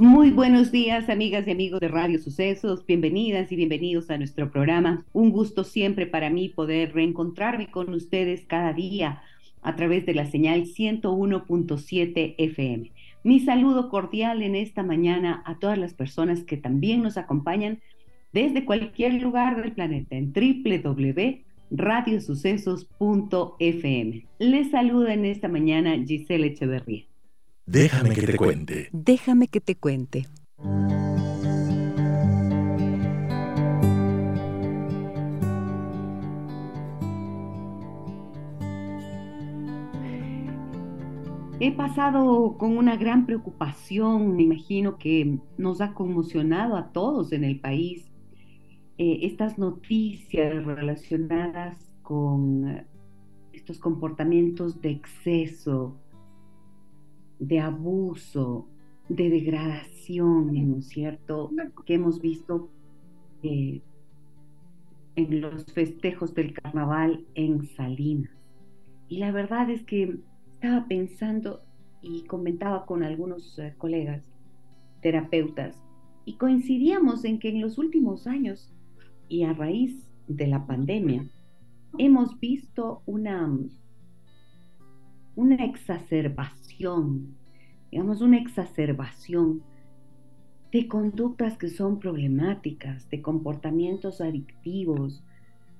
Muy buenos días, amigas y amigos de Radio Sucesos. Bienvenidas y bienvenidos a nuestro programa. Un gusto siempre para mí poder reencontrarme con ustedes cada día a través de la señal 101.7 FM. Mi saludo cordial en esta mañana a todas las personas que también nos acompañan desde cualquier lugar del planeta en www.radiosucesos.fm. Les saluda en esta mañana Giselle Echeverría. Déjame que te cuente. Déjame que te cuente. He pasado con una gran preocupación, me imagino que nos ha conmocionado a todos en el país eh, estas noticias relacionadas con eh, estos comportamientos de exceso, de abuso, de degradación, ¿no es cierto?, que hemos visto eh, en los festejos del carnaval en Salinas. Y la verdad es que estaba pensando y comentaba con algunos eh, colegas terapeutas y coincidíamos en que en los últimos años y a raíz de la pandemia hemos visto una, una exacerbación, digamos, una exacerbación de conductas que son problemáticas, de comportamientos adictivos,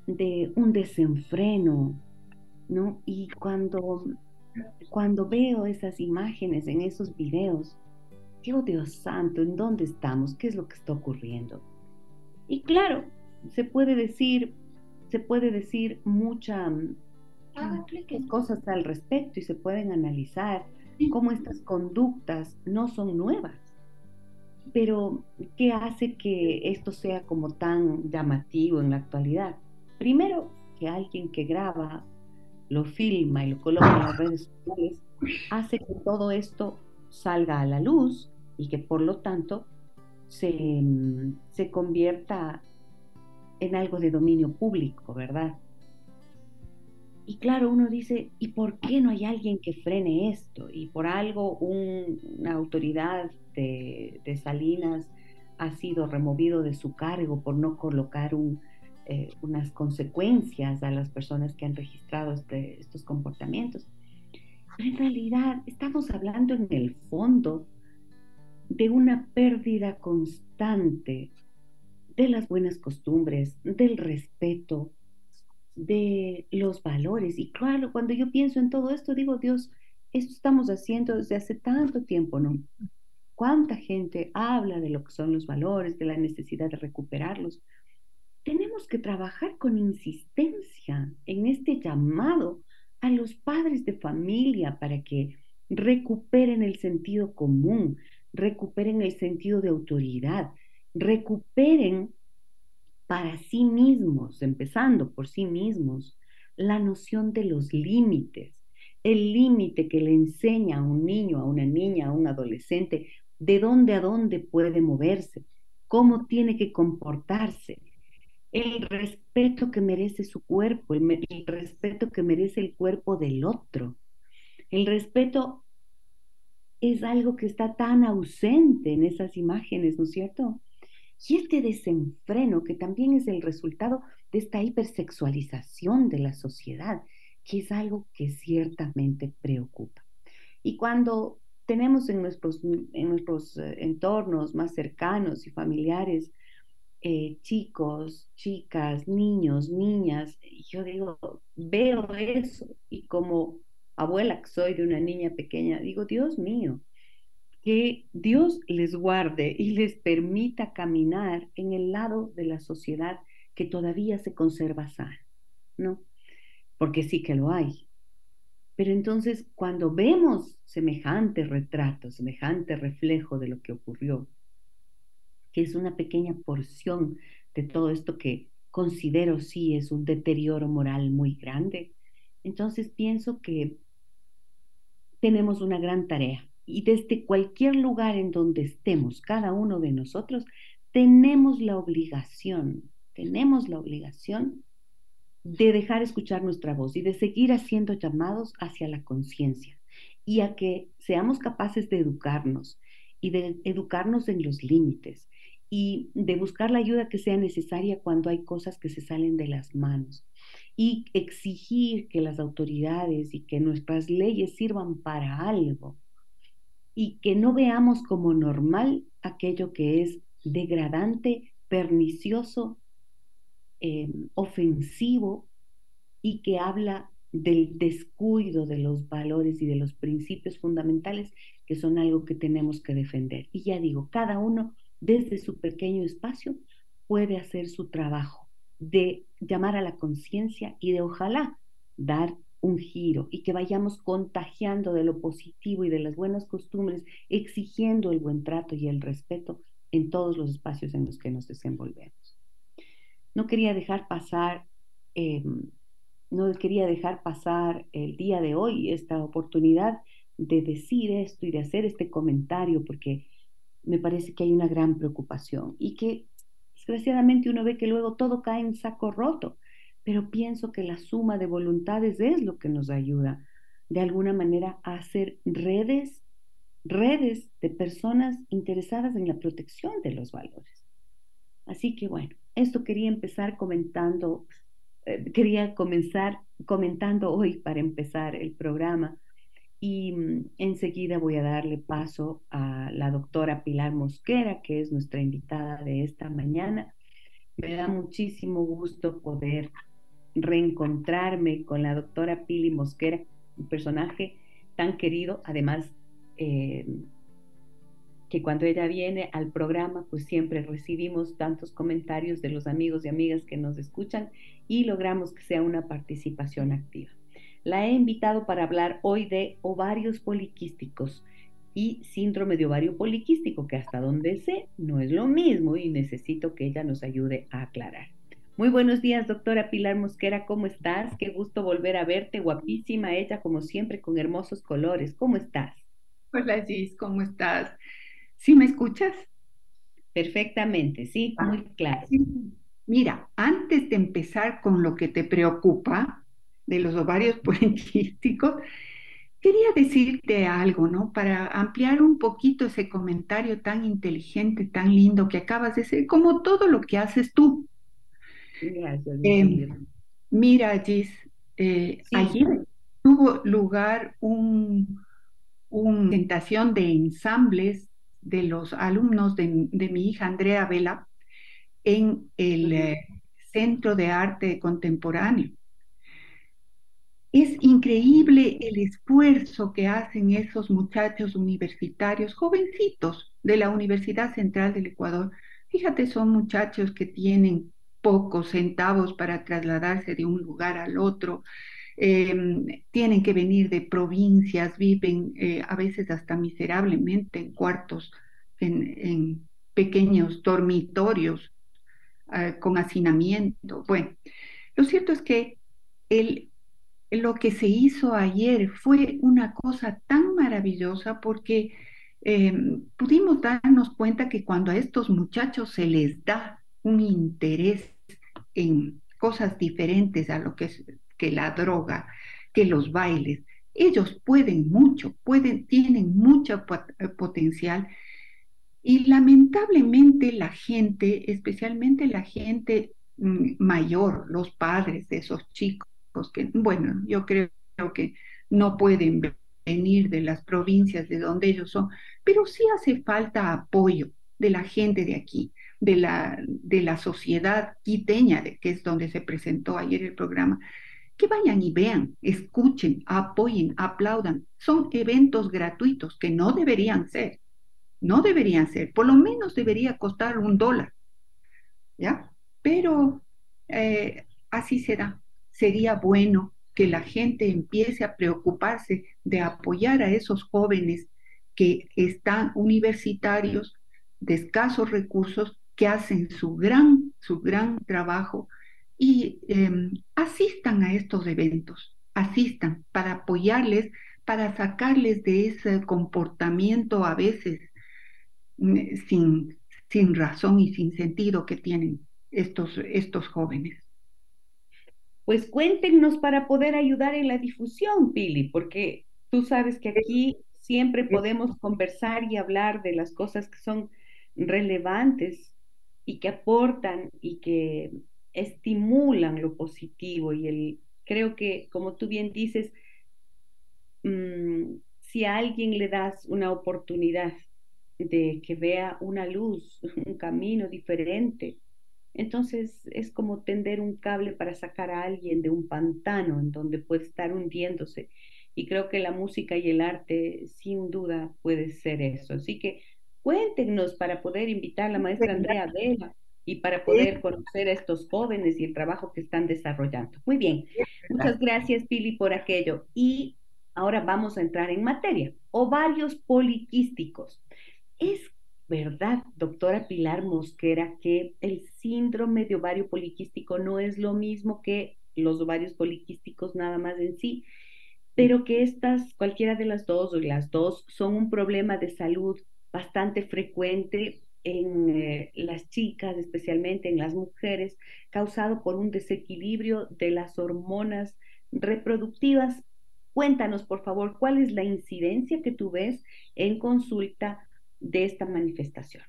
de un desenfreno, ¿no? Y cuando cuando veo esas imágenes en esos videos, digo, Dios santo, ¿en dónde estamos? ¿Qué es lo que está ocurriendo? Y claro, se puede decir, se puede decir muchas cosas al respecto y se pueden analizar cómo estas conductas no son nuevas. Pero, ¿qué hace que esto sea como tan llamativo en la actualidad? Primero, que alguien que graba lo filma y lo coloca en las redes sociales, hace que todo esto salga a la luz y que por lo tanto se, se convierta en algo de dominio público, ¿verdad? Y claro, uno dice, ¿y por qué no hay alguien que frene esto? Y por algo una autoridad de, de Salinas ha sido removido de su cargo por no colocar un, eh, unas consecuencias a las personas que han registrado este, estos comportamientos. Pero en realidad estamos hablando en el fondo de una pérdida constante de las buenas costumbres, del respeto, de los valores. Y claro, cuando yo pienso en todo esto, digo, Dios, esto estamos haciendo desde hace tanto tiempo, ¿no? ¿Cuánta gente habla de lo que son los valores, de la necesidad de recuperarlos? tenemos que trabajar con insistencia en este llamado a los padres de familia para que recuperen el sentido común, recuperen el sentido de autoridad, recuperen para sí mismos, empezando por sí mismos, la noción de los límites, el límite que le enseña a un niño, a una niña, a un adolescente, de dónde a dónde puede moverse, cómo tiene que comportarse, el respeto que merece su cuerpo, el, respeto que merece el cuerpo del otro. El respeto es algo que está tan ausente en esas imágenes, ¿no es cierto? Y este desenfreno que también es el resultado de esta hipersexualización de la sociedad, que es algo que ciertamente preocupa. Y cuando tenemos en nuestros, en nuestros eh, entornos más cercanos y familiares eh, chicos, chicas, niños, niñas. yo digo, veo eso y como abuela que soy de una niña pequeña, digo, Dios mío, que Dios les guarde y les permita caminar en el lado de la sociedad que todavía se conserva sana, ¿no? Porque sí que lo hay. Pero entonces, cuando vemos semejante retrato, semejante reflejo de lo que ocurrió, que es una pequeña porción de todo esto que considero sí es un deterioro moral muy grande. Entonces pienso que tenemos una gran tarea y desde cualquier lugar en donde estemos, cada uno de nosotros, tenemos la obligación, tenemos la obligación de dejar escuchar nuestra voz y de seguir haciendo llamados hacia la conciencia y a que seamos capaces de educarnos y de educarnos en los límites y de buscar la ayuda que sea necesaria cuando hay cosas que se salen de las manos y exigir que las autoridades y que nuestras leyes sirvan para algo y que no veamos como normal aquello que es degradante, pernicioso, em, ofensivo y que habla del descuido de los valores y de los principios fundamentales que son algo que tenemos que defender. Y ya digo, cada uno desde su pequeño espacio puede hacer su trabajo de llamar a la conciencia y de ojalá dar un giro y que vayamos contagiando de lo positivo y de las buenas costumbres, exigiendo el buen trato y el respeto en todos los espacios en los que nos desenvolvemos. No quería dejar pasar, em, no quería dejar pasar el día de hoy esta oportunidad de decir esto y de hacer este comentario porque me parece que hay una gran preocupación y que desgraciadamente uno ve que luego todo cae en saco roto, pero pienso que la suma de voluntades es lo que nos ayuda de alguna manera a hacer redes, redes de personas interesadas en la protección de los valores. Así que bueno, esto quería empezar comentando, eh, quería comenzar comentando hoy para empezar el programa y mm, enseguida voy a darle paso a la doctora Pilar Mosquera, que es nuestra invitada de esta mañana. Me da muchísimo gusto poder reencontrarme con la doctora Pili Mosquera, un personaje tan querido, además eh, que cuando ella viene al programa, pues siempre recibimos tantos comentarios de los amigos y amigas que nos escuchan y logramos que sea una participación activa. La he invitado para hablar hoy de ovarios poliquísticos y síndrome de ovario poliquístico, que hasta donde sé no es lo mismo y necesito que ella nos ayude a aclarar. Muy buenos días, doctora Pilar Mosquera, ¿cómo estás? Qué gusto volver a verte, guapísima ella, como siempre, con hermosos colores. ¿Cómo estás? Hola, Gis, ¿cómo estás? ¿Sí me escuchas? Perfectamente, sí, ah, muy claro. Mira, antes de empezar con lo que te preocupa, de los ovarios poliquísticos, quería decirte algo, ¿no? Para ampliar un poquito ese comentario tan inteligente, tan lindo que acabas de hacer, como todo lo que haces tú. Gracias. Eh, mira, Gis, eh, ayer tuvo lugar un, una presentación de ensambles de los alumnos de, mi hija Andrea Vela en el eh, Centro de Arte Contemporáneo. Es increíble el esfuerzo que hacen esos muchachos universitarios, jovencitos de la Universidad Central del Ecuador. Fíjate, son muchachos que tienen pocos centavos para trasladarse de un lugar al otro, em, tienen que venir de provincias, viven eh, a veces hasta miserablemente en cuartos, en, pequeños dormitorios eh, con hacinamiento. Bueno, lo cierto es que el, lo que se hizo ayer fue una cosa tan maravillosa porque em, pudimos darnos cuenta que cuando a estos muchachos se les da un interés en cosas diferentes a lo que es que la droga, que los bailes, ellos pueden mucho, pueden, tienen mucho eh, potencial. Y lamentablemente la gente, especialmente la gente mm, mayor, los padres de esos chicos, que, bueno, yo creo que no pueden venir de las provincias de donde ellos son, pero sí hace falta apoyo de la gente de aquí, de la, de la sociedad quiteña, de, que es donde se presentó ayer el programa, que vayan y vean, escuchen, apoyen, aplaudan. Son eventos gratuitos que no deberían ser, no deberían ser, por lo menos debería costar un dólar, ¿ya? Pero eh, así será sería bueno que la gente empiece a preocuparse de apoyar a esos jóvenes que están universitarios de escasos recursos, que hacen su gran, su gran trabajo y em, asistan a estos eventos, asistan para apoyarles, para sacarles de ese comportamiento a veces mm, sin, sin razón y sin sentido que tienen estos, estos jóvenes. Pues cuéntenos para poder ayudar en la difusión, Pili, porque tú sabes que aquí siempre podemos conversar y hablar de las cosas que son relevantes y que aportan y que estimulan lo positivo y el creo que como tú bien dices mm, si a alguien le das una oportunidad de que vea una luz un camino diferente entonces es como tender un cable para sacar a alguien de un pantano en donde puede estar hundiéndose. Y creo que la música y el arte sin duda puede ser eso. Así que Cuéntenos para poder invitar a la maestra Andrea Vela y para poder conocer a estos jóvenes y el trabajo que están desarrollando. Muy bien, muchas gracias Pili por aquello. Y ahora vamos a entrar en materia. Ovarios poliquísticos. ¿Es verdad, doctora Pilar Mosquera, que el síndrome de ovario poliquístico no es lo mismo que los ovarios poliquísticos nada más en sí, pero que estas, cualquiera de las dos o las dos, son un problema de salud bastante frecuente en eh, las chicas, especialmente en las mujeres, causado por un desequilibrio de las hormonas reproductivas. Cuéntanos, por favor, cuál es la incidencia que tú ves en consulta de esta manifestación.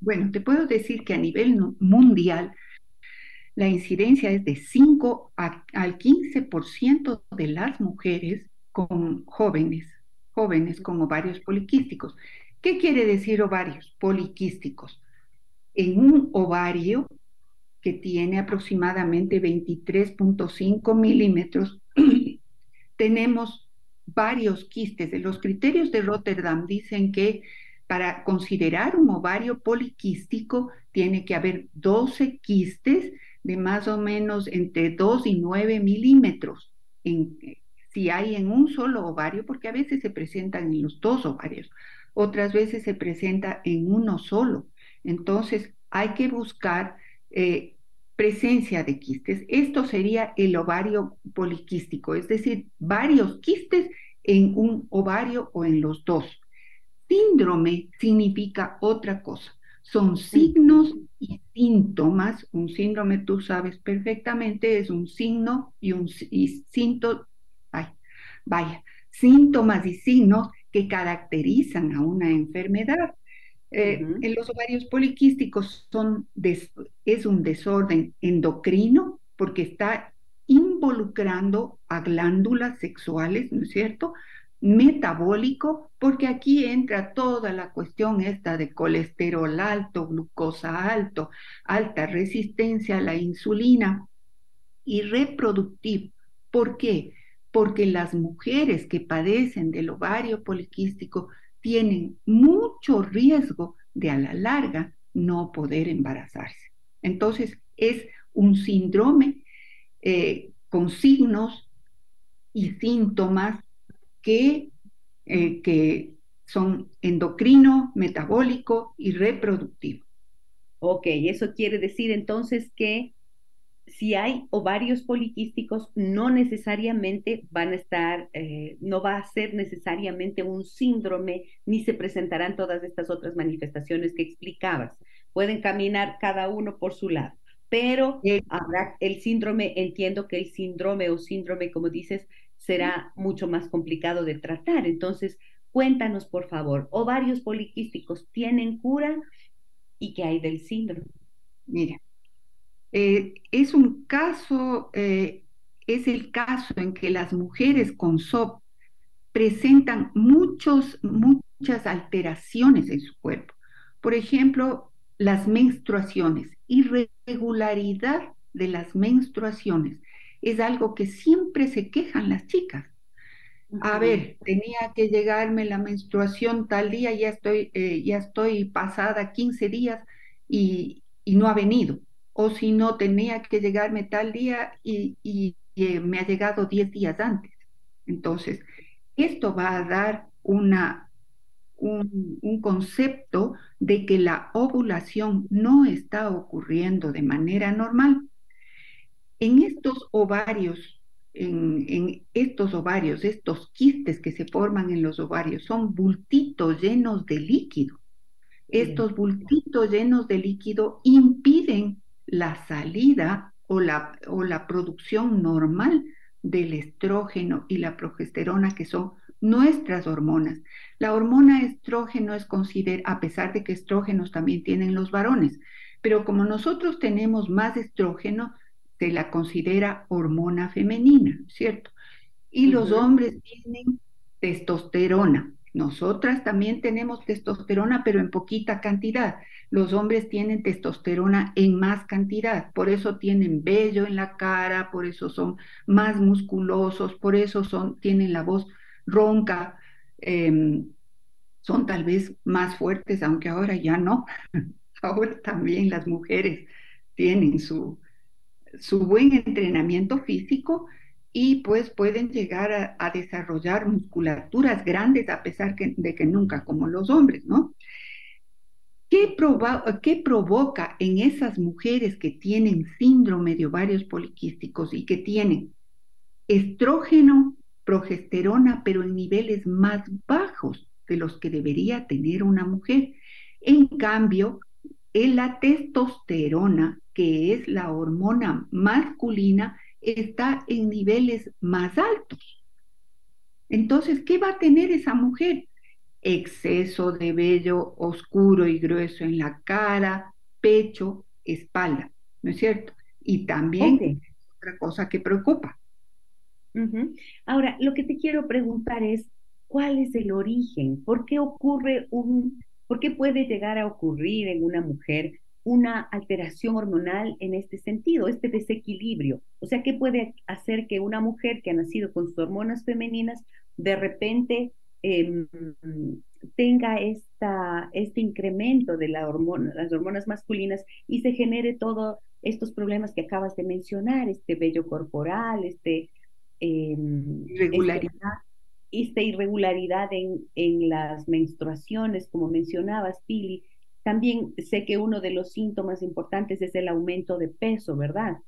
Bueno, te puedo decir que a nivel mundial la incidencia es de 5 al 15% de las mujeres con jóvenes, jóvenes con ovarios poliquísticos. ¿Qué quiere decir ovarios poliquísticos? En un ovario que tiene aproximadamente 23.5 milímetros, tenemos varios quistes. Los criterios de Rotterdam dicen que para considerar un ovario poliquístico tiene que haber 12 quistes de más o menos entre 2 y 9 milímetros. si hay en un solo ovario, porque a veces se presentan en los dos ovarios otras veces se presenta en uno solo. Entonces hay que buscar eh, presencia de quistes. Esto sería el ovario poliquístico, es decir, varios quistes en un ovario o en los dos. Síndrome significa otra cosa. Son signos y síntomas. Un síndrome, tú sabes perfectamente, es un signo y un y vaya, síntomas y signos que caracterizan a una enfermedad. Eh, en los ovarios poliquísticos son es un desorden endocrino porque está involucrando a glándulas sexuales, ¿no es cierto? Metabólico, porque aquí entra toda la cuestión esta de colesterol alto, glucosa alto, alta resistencia a la insulina y reproductivo. ¿Por qué? Porque las mujeres que padecen del ovario poliquístico tienen mucho riesgo de a la larga no poder embarazarse. Entonces, es un síndrome eh, con signos y síntomas que, eh, que son endocrino, metabólico y reproductivo. Ok, eso quiere decir entonces que si hay ovarios poliquísticos, no necesariamente van a estar, eh, no va a ser necesariamente un síndrome, ni se presentarán todas estas otras manifestaciones que explicabas. Pueden caminar cada uno por su lado, pero habrá el síndrome, entiendo que el síndrome o síndrome, como dices, será mucho más complicado de tratar. Entonces, cuéntanos, por favor, ovarios poliquísticos tienen cura y qué hay del síndrome. Mira, eh, es un caso, eh, es el caso en que las mujeres con SOP presentan muchos, muchas alteraciones en su cuerpo. Por ejemplo, las menstruaciones, irregularidad de las menstruaciones. Es algo que siempre se quejan las chicas. A ver, tenía que llegarme la menstruación tal día, ya estoy, eh, ya estoy pasada 15 días y no ha venido o si no tenía que llegarme tal día y, eh, me ha llegado 10 días antes. Entonces, esto va a dar una, un, un, concepto de que la ovulación no está ocurriendo de manera normal. En estos ovarios, en, estos ovarios, estos quistes que se forman en los ovarios, son bultitos llenos de líquido. Estos bultitos llenos de líquido impiden la salida o la, o la producción normal del estrógeno y la progesterona, que son nuestras hormonas. La hormona estrógeno es considerada, a pesar de que estrógenos también tienen los varones, pero como nosotros tenemos más estrógeno, se la considera hormona femenina, ¿cierto? Y los hombres tienen testosterona. Nosotras también tenemos testosterona, pero en poquita cantidad. Los hombres tienen testosterona en más cantidad, por eso tienen vello en la cara, por eso son más musculosos, por eso son, tienen la voz ronca, em, son tal vez más fuertes, aunque ahora ya no. ahora también las mujeres tienen su, su buen entrenamiento físico y pues pueden llegar a, desarrollar musculaturas grandes a pesar de que nunca como los hombres, ¿no? ¿Qué, ¿Qué, provoca en esas mujeres que tienen síndrome de ovarios poliquísticos y que tienen estrógeno progesterona, pero en niveles más bajos de los que debería tener una mujer. En cambio, en la testosterona, que es la hormona masculina, está en niveles más altos. Entonces, ¿qué va a tener esa mujer? Exceso de vello oscuro y grueso en la cara, pecho, espalda, ¿no es cierto? Y también otra cosa que preocupa, Ahora, lo que te quiero preguntar es, ¿cuál es el origen? ¿Por qué ocurre un, por qué puede llegar a ocurrir en una mujer una alteración hormonal en este sentido, este desequilibrio? O sea, ¿qué puede hacer que una mujer que ha nacido con sus hormonas femeninas de repente em, tenga esta, este incremento de la hormona, las hormonas masculinas y se genere todos estos problemas que acabas de mencionar, este vello corporal, este Em, irregularidad. esta irregularidad en, en las menstruaciones, como mencionabas, Pili. También sé que uno de los síntomas importantes es el aumento de peso, ¿verdad?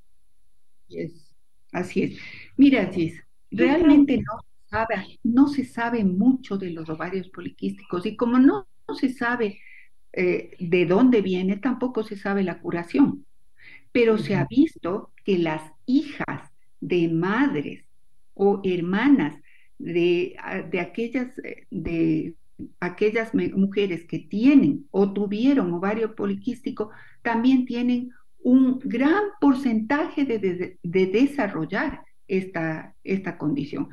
Así es. Mira, Gis, realmente no, sabe, no se sabe mucho de los ovarios poliquísticos y como no, se sabe eh, de dónde viene, tampoco se sabe la curación. Pero se ha visto que las hijas de madres o hermanas de, ah, de aquellas, eh, de aquellas mujeres que tienen o tuvieron ovario poliquístico, también tienen un gran porcentaje de, de, desarrollar esta, esta condición.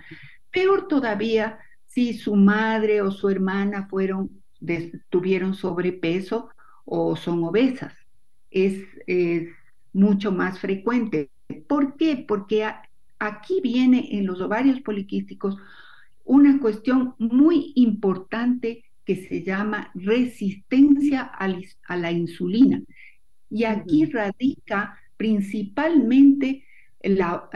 Peor todavía si su madre o su hermana fueron, tuvieron sobrepeso o son obesas. Es, es mucho más frecuente. ¿Por qué? Porque aquí viene en los ovarios poliquísticos una cuestión muy importante que se llama resistencia a la insulina. Y aquí radica principalmente la,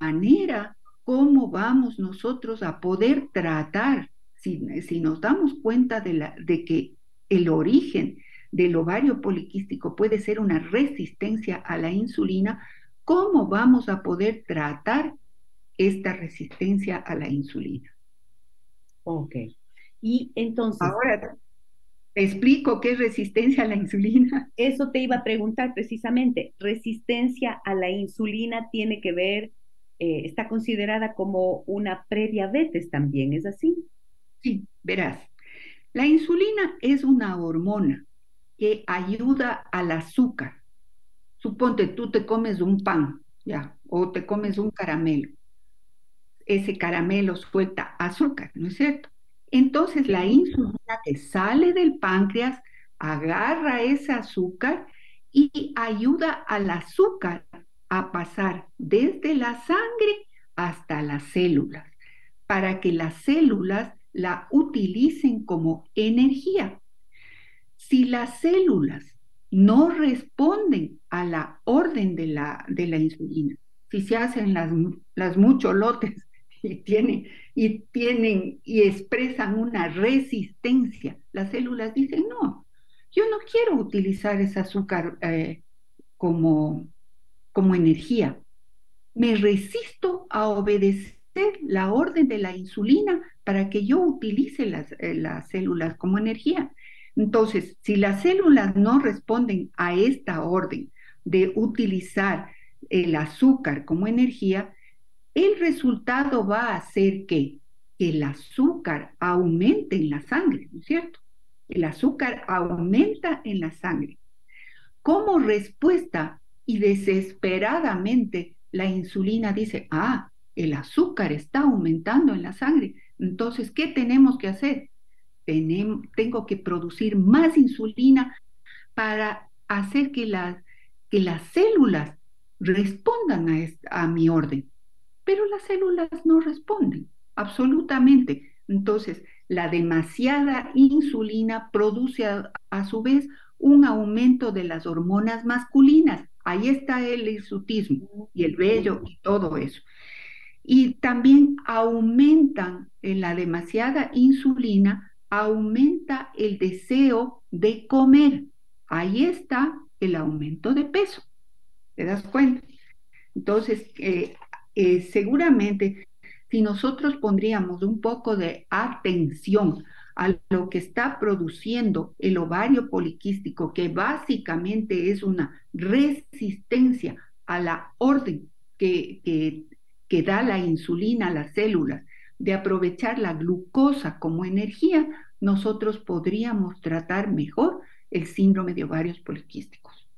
manera cómo vamos nosotros a poder tratar, si, nos damos cuenta de, de que el origen del ovario poliquístico puede ser una resistencia a la insulina, ¿Cómo vamos a poder tratar esta resistencia a la insulina? Ok. Y entonces... Ahora te explico qué es resistencia a la insulina. Eso te iba a preguntar precisamente. Resistencia a la insulina tiene que ver, eh, está considerada como una prediabetes también, ¿es así? Sí, verás. La insulina es una hormona que ayuda al azúcar Suponte, tú te comes un pan, ya, o te comes un caramelo. Ese caramelo suelta azúcar, ¿no es cierto? Entonces la insulina que sale del páncreas agarra ese azúcar y ayuda al azúcar a pasar desde la sangre hasta las células, para que las células la utilicen como energía. Si las células no responden a la orden de la, de la insulina. Si se hacen las, las muchos lotes y tienen, y tienen y expresan una resistencia, las células dicen, no, yo no quiero utilizar ese azúcar eh, como, como energía, me resisto a obedecer la orden de la insulina para que yo utilice las, eh, las células como energía. Entonces, si las células no responden a esta orden de utilizar el azúcar como energía, el resultado va a ser que el azúcar aumente en la sangre, ¿no es cierto? El azúcar aumenta en la sangre. Como respuesta y desesperadamente la insulina dice, ah, el azúcar está aumentando en la sangre. Entonces, ¿qué tenemos que hacer? tengo que producir más insulina para hacer que las, que las células respondan a, a mi orden. Pero las células no responden, absolutamente. Entonces, la demasiada insulina produce a, su vez un aumento de las hormonas masculinas. Ahí está el hirsutismo y el vello y todo eso. Y también aumentan en la demasiada insulina, aumenta el deseo de comer. Ahí está el aumento de peso. ¿Te das cuenta? Entonces, eh, eh, seguramente si nosotros pondríamos un poco de atención a lo que está produciendo el ovario poliquístico, que básicamente es una resistencia a la orden que, que da la insulina a las células, de aprovechar la glucosa como energía, nosotros podríamos tratar mejor el síndrome de ovarios poliquísticos.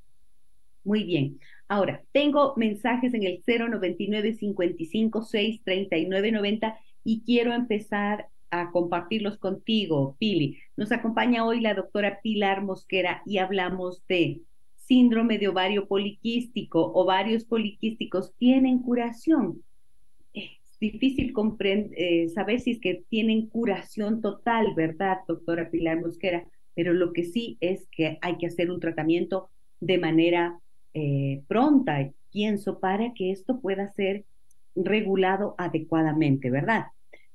Muy bien. Ahora, tengo mensajes en el 099 55 6 39 90 y quiero empezar a compartirlos contigo, Pili. Nos acompaña hoy la doctora Pilar Mosquera y hablamos de síndrome de ovario poliquístico. Ovarios poliquísticos tienen curación difícil eh, saber si es que tienen curación total, ¿verdad, doctora Pilar Mosquera? Pero lo que sí es que hay que hacer un tratamiento de manera eh, pronta, pienso, para que esto pueda ser regulado adecuadamente, ¿verdad?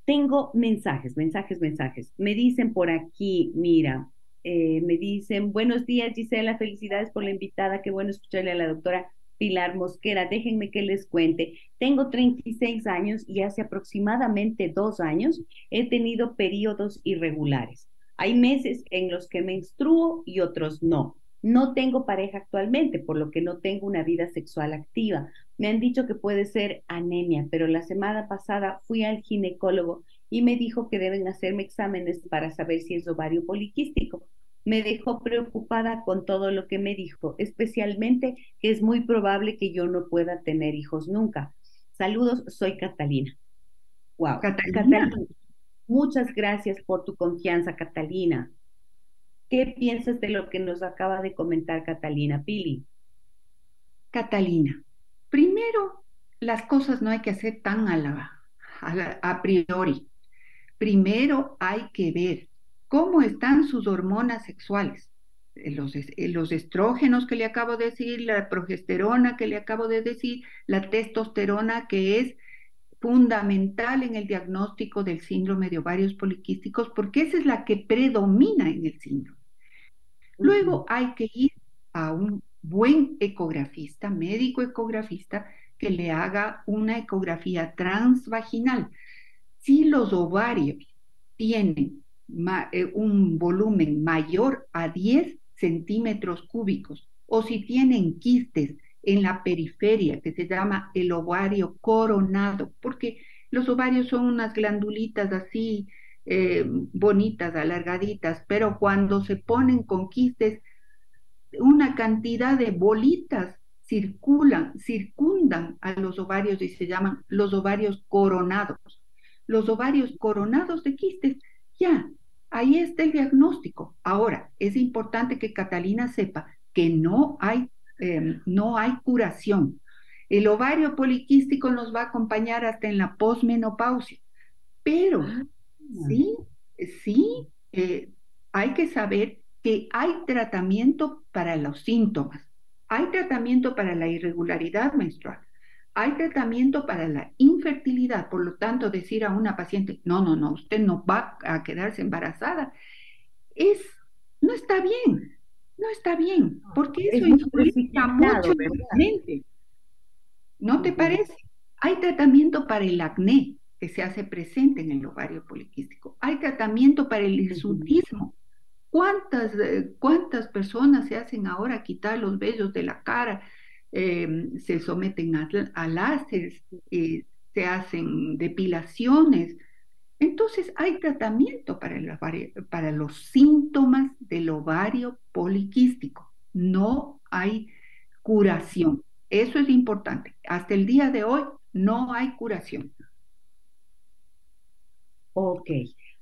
Tengo mensajes, mensajes, mensajes. Me dicen por aquí, mira, eh, me dicen, buenos días Gisela, felicidades por la invitada, qué bueno escucharle a la doctora Pilar Mosquera, déjenme que les cuente. Tengo 36 años y hace aproximadamente dos años he tenido periodos irregulares. Hay meses en los que menstruo y otros no. No tengo pareja actualmente, por lo que no tengo una vida sexual activa. Me han dicho que puede ser anemia, pero la semana pasada fui al ginecólogo y me dijo que deben hacerme exámenes para saber si es ovario poliquístico me dejó preocupada con todo lo que me dijo, especialmente que es muy probable que yo no pueda tener hijos nunca. Saludos, soy Catalina. Wow. Catalina. Muchas gracias por tu confianza, Catalina. ¿Qué piensas de lo que nos acaba de comentar Catalina Pili? Catalina, primero, las cosas no hay que hacer tan a, la, a priori. Primero hay que ver cómo están sus hormonas sexuales. Eh, los, eh, los, estrógenos que le acabo de decir, la progesterona que le acabo de decir, la testosterona que es fundamental en el diagnóstico del síndrome de ovarios poliquísticos, porque esa es la que predomina en el síndrome. Luego hay que ir a un buen ecografista, médico ecografista, que le haga una ecografía transvaginal. Si los ovarios tienen eh, un volumen mayor a 10 centímetros cúbicos o si tienen quistes en la periferia que se llama el ovario coronado, porque los ovarios son unas glandulitas así eh, bonitas, alargaditas, pero cuando se ponen con quistes, una cantidad de bolitas circulan, circundan a los ovarios y se llaman los ovarios coronados. Los ovarios coronados de quistes ya, ahí está el diagnóstico. Ahora, es importante que Catalina sepa que no hay, em, no hay curación. El ovario poliquístico nos va a acompañar hasta en la posmenopausia, pero ah. sí, sí, eh, hay que saber que hay tratamiento para los síntomas, hay tratamiento para la irregularidad menstrual, hay tratamiento para la infertilidad, por lo tanto, decir a una paciente, no, no, no, usted no va a quedarse embarazada, es, no está bien, no está bien, porque eso implica mucho mente. ¿No te parece? Hay tratamiento para el acné que se hace presente en el ovario poliquístico. Hay tratamiento para el hirsutismo. ¿Cuántas, eh, ¿Cuántas personas se hacen ahora quitar los vellos de la cara? Eh, se someten a, a láseres, eh, se hacen depilaciones. Entonces hay tratamiento para, el para los síntomas del ovario poliquístico. No hay curación. Eso es importante. Hasta el día de hoy no hay curación. Ok.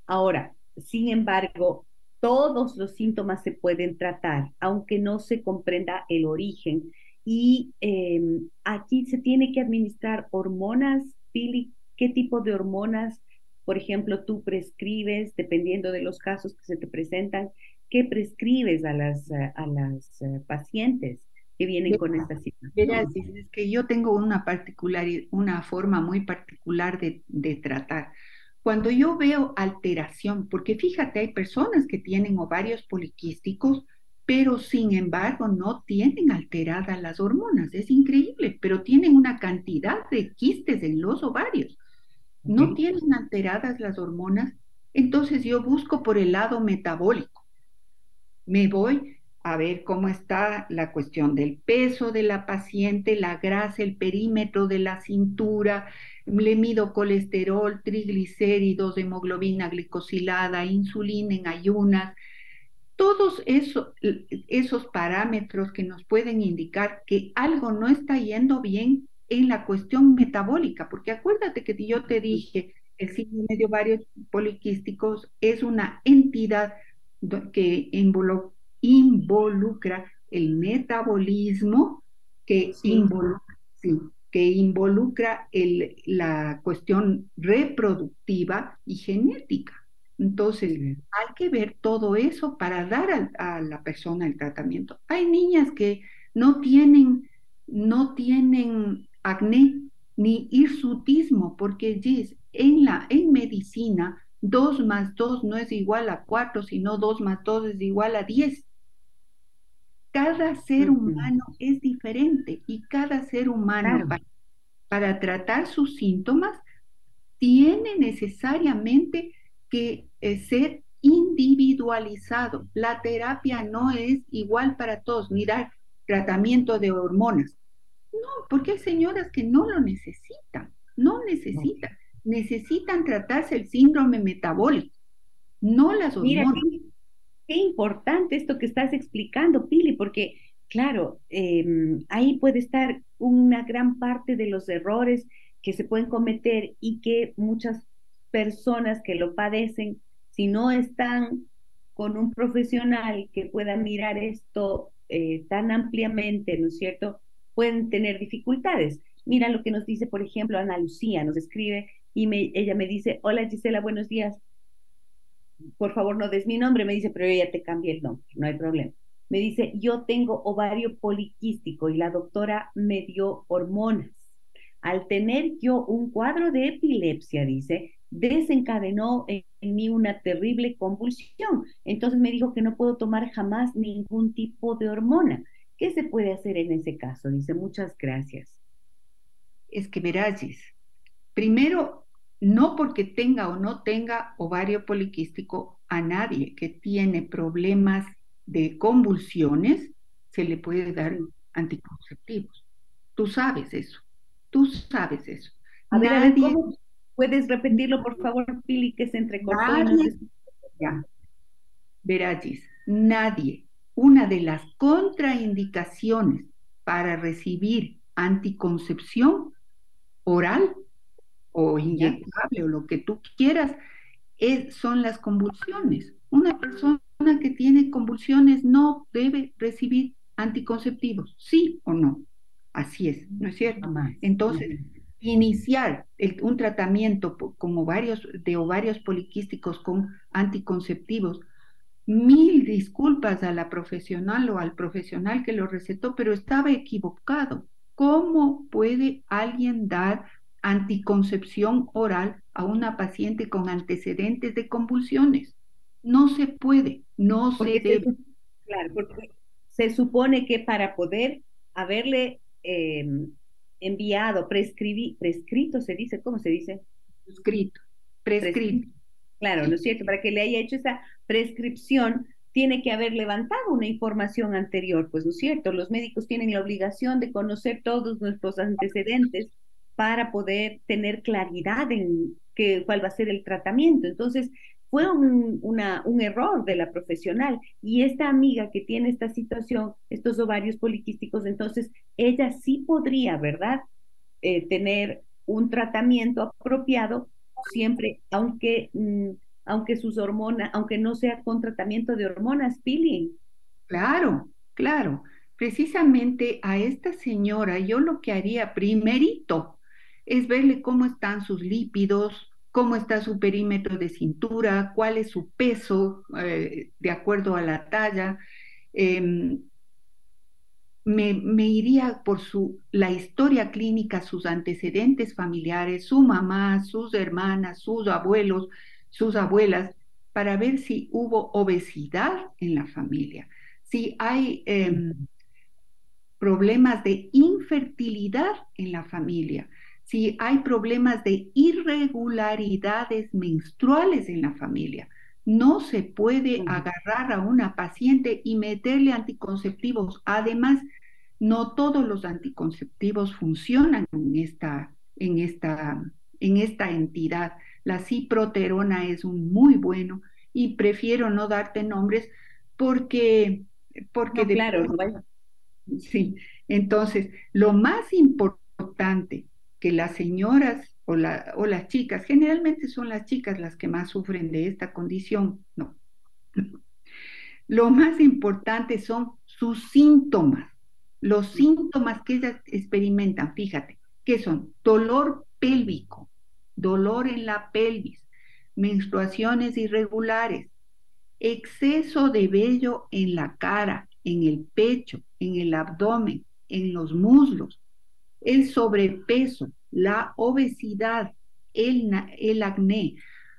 Ahora, sin embargo, todos los síntomas se pueden tratar, aunque no se comprenda el origen. Y em, aquí se tiene que administrar hormonas, Pili, ¿qué tipo de hormonas, por ejemplo, tú prescribes, dependiendo de los casos que se te presentan, qué prescribes a las, a las eh, pacientes? que vienen con esta situación. es que yo tengo una particular, una forma muy particular de, de tratar. Cuando yo veo alteración, porque fíjate, hay personas que tienen ovarios poliquísticos, pero sin embargo no tienen alteradas las hormonas. Es increíble, pero tienen una cantidad de quistes en los ovarios. No tienen alteradas las hormonas, entonces yo busco por el lado metabólico. Me voy a ver cómo está la cuestión del peso de la paciente, la grasa, el perímetro de la cintura, le mido colesterol, triglicéridos, hemoglobina glicosilada, insulina en ayunas, todos esos, esos parámetros que nos pueden indicar que algo no está yendo bien en la cuestión metabólica, porque acuérdate que yo te dije, el signo medio varios poliquísticos es una entidad que involucra involucra el metabolismo que involucra, que involucra el, la cuestión reproductiva y genética. Entonces, hay que ver todo eso para dar a, a, la persona el tratamiento. Hay niñas que no tienen, no tienen acné ni hirsutismo, porque en, la, en medicina 2 más 2 no es igual a 4, sino 2 más 2 es igual a 10. Cada ser humano es diferente y cada ser humano para, tratar sus síntomas tiene necesariamente que eh, ser individualizado. La terapia no es igual para todos. Mirar, tratamiento de hormonas. No, porque hay señoras que no lo necesitan, no necesitan. Necesitan tratarse el síndrome metabólico, no las hormonas qué importante esto que estás explicando, Pili, porque claro, em, ahí puede estar una gran parte de los errores que se pueden cometer y que muchas personas que lo padecen, si no están con un profesional que pueda mirar esto eh, tan ampliamente, ¿no es cierto?, pueden tener dificultades. Mira lo que nos dice, por ejemplo, Ana Lucía, nos escribe y me, ella me dice, hola Gisela, buenos días por favor no des mi nombre, me dice, pero yo ya te cambié el nombre, no hay problema. Me dice, yo tengo ovario poliquístico y la doctora me dio hormonas. Al tener yo un cuadro de epilepsia, dice, desencadenó en, mí una terrible convulsión. Entonces me dijo que no puedo tomar jamás ningún tipo de hormona. ¿Qué se puede hacer en ese caso? Dice, muchas gracias. Es que verás, primero no porque tenga o no tenga ovario poliquístico, a nadie que tiene problemas de convulsiones se le puede dar anticonceptivos. Tú sabes eso, tú sabes eso. A ver, ¿cómo puedes repetirlo, por favor, Pili, que se entrecortó? Nadie, ya. Verás, nadie, una de las contraindicaciones para recibir anticoncepción oral o inyectable o lo que tú quieras, es, son las convulsiones. Una persona que tiene convulsiones no debe recibir anticonceptivos, sí o no. Así es, ¿no es cierto? Entonces, iniciar un tratamiento con ovarios, de ovarios poliquísticos con anticonceptivos, mil disculpas a la profesional o al profesional que lo recetó, pero estaba equivocado. ¿Cómo puede alguien dar anticoncepción oral a una paciente con antecedentes de convulsiones. No se puede, no se debe. claro, porque se supone que para poder haberle em, enviado, prescribí, prescrito se dice, ¿cómo se dice? Prescrito, prescrito. Claro, ¿no es cierto? Para que le haya hecho esa prescripción, tiene que haber levantado una información anterior, pues, ¿no es cierto? Los médicos tienen la obligación de conocer todos nuestros antecedentes para poder tener claridad en qué, cuál va a ser el tratamiento. Entonces, fue un, un error de la profesional. Y esta amiga que tiene esta situación, estos ovarios poliquísticos, entonces ella sí podría, ¿verdad? Eh, tener un tratamiento apropiado siempre, aunque, mm, aunque sus hormonas, aunque no sea con tratamiento de hormonas, Pili. Claro, claro. Precisamente a esta señora yo lo que haría primerito es verle cómo están sus lípidos, cómo está su perímetro de cintura, cuál es su peso eh, de acuerdo a la talla. Em, me, me, iría por su, la historia clínica, sus antecedentes familiares, su mamá, sus hermanas, sus abuelos, sus abuelas, para ver si hubo obesidad en la familia, si hay em, problemas de infertilidad en la familia, si hay problemas de irregularidades menstruales en la familia. No se puede agarrar a una paciente y meterle anticonceptivos. Además, no todos los anticonceptivos funcionan en esta, en esta, en esta entidad. La ciproterona es un muy bueno y prefiero no darte nombres porque, porque claro, sí. Entonces, lo más importante que las señoras o, o las chicas, generalmente son las chicas las que más sufren de esta condición, no. Lo más importante son sus síntomas, los síntomas que ellas experimentan, fíjate, que son dolor pélvico, dolor en la pelvis, menstruaciones irregulares, exceso de vello en la cara, en el pecho, en el abdomen, en los muslos, el sobrepeso, la obesidad, el, el acné.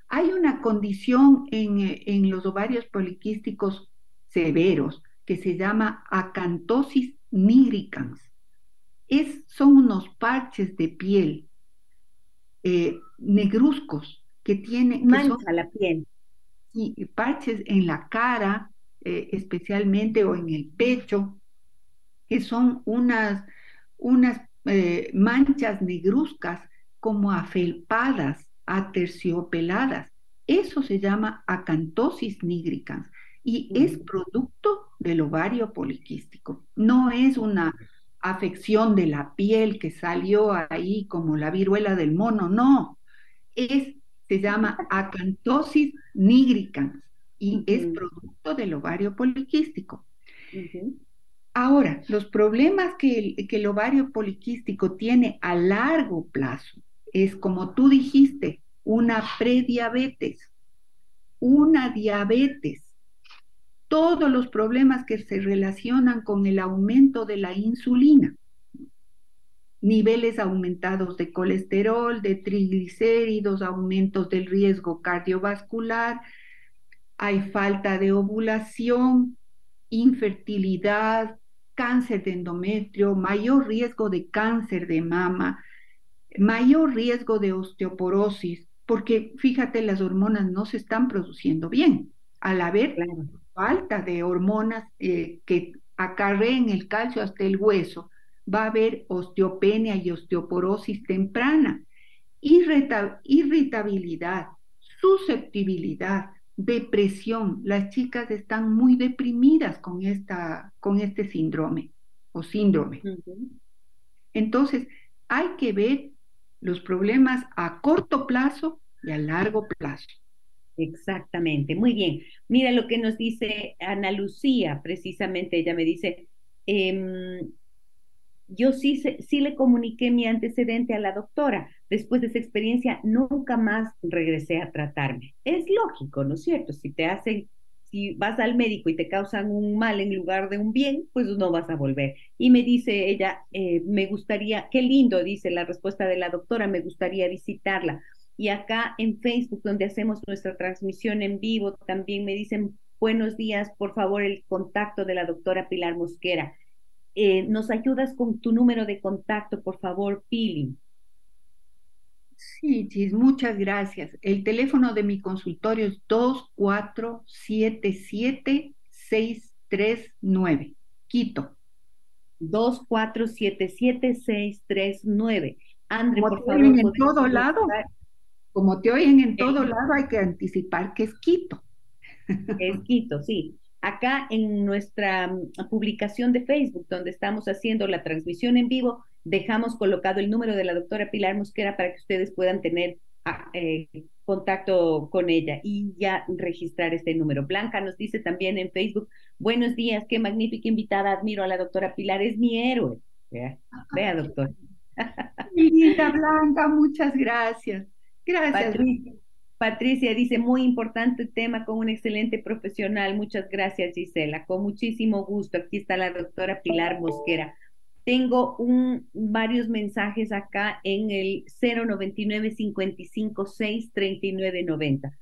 Hay una condición en, en los ovarios poliquísticos severos que se llama acantosis nigricans. Es, son unos parches de piel eh, negruzcos que tienen... Mancha la piel. Sí, parches en la cara, eh, especialmente, o en el pecho, que son unas, unas eh, manchas negruzcas como afelpadas, aterciopeladas. Eso se llama acantosis nigricans y es producto del ovario poliquístico. No es una afección de la piel que salió ahí como la viruela del mono, no. Es, se llama acantosis nigricans y es producto del ovario poliquístico. Ahora, los problemas que el, ovario poliquístico tiene a largo plazo es, como tú dijiste, una prediabetes, una diabetes, todos los problemas que se relacionan con el aumento de la insulina, niveles aumentados de colesterol, de triglicéridos, aumentos del riesgo cardiovascular, hay falta de ovulación, infertilidad, cáncer de endometrio, mayor riesgo de cáncer de mama, mayor riesgo de osteoporosis, porque fíjate, las hormonas no se están produciendo bien. Al haber falta de hormonas eh, que acarreen el calcio hasta el hueso, va a haber osteopenia y osteoporosis temprana, irritabilidad, susceptibilidad, depresión. Las chicas están muy deprimidas con, esta, con este síndrome o síndrome. Entonces, hay que ver los problemas a corto plazo y a largo plazo. Exactamente, muy bien. Mira lo que nos dice Ana Lucía, precisamente ella me dice, em, yo sí, sí le comuniqué mi antecedente a la doctora. Después de esa experiencia, nunca más regresé a tratarme. Es lógico, ¿no es cierto? Si te hacen, si vas al médico y te causan un mal en lugar de un bien, pues no vas a volver. Y me dice ella, eh, me gustaría, qué lindo, dice la respuesta de la doctora, me gustaría visitarla. Y acá en Facebook, donde hacemos nuestra transmisión en vivo, también me dicen, buenos días, por favor, el contacto de la doctora Pilar Mosquera Eh, ¿Nos ayudas con tu número de contacto, por favor, Pili? Sí, muchas gracias. El teléfono de mi consultorio es 2477639, Quito. 2477639. André, como por te favor. Oyen en todo lado, como te oyen en todo lado, hay que anticipar que es Quito. Es Quito, sí. Acá en nuestra mm, publicación de Facebook, donde estamos haciendo la transmisión en vivo, dejamos colocado el número de la doctora Pilar Mosquera para que ustedes puedan tener ah, eh, contacto con ella y ya registrar este número. Blanca nos dice también en Facebook, buenos días, qué magnífica invitada, admiro a la doctora Pilar, es mi héroe. Vea, vea doctor. Linda Blanca, muchas gracias. Gracias. Patricia, Patricia dice, muy importante tema con un excelente profesional. Muchas gracias, Gisela. Con muchísimo gusto. Aquí está la doctora Pilar Mosquera. Tengo un, varios mensajes acá en el 099 556 3990.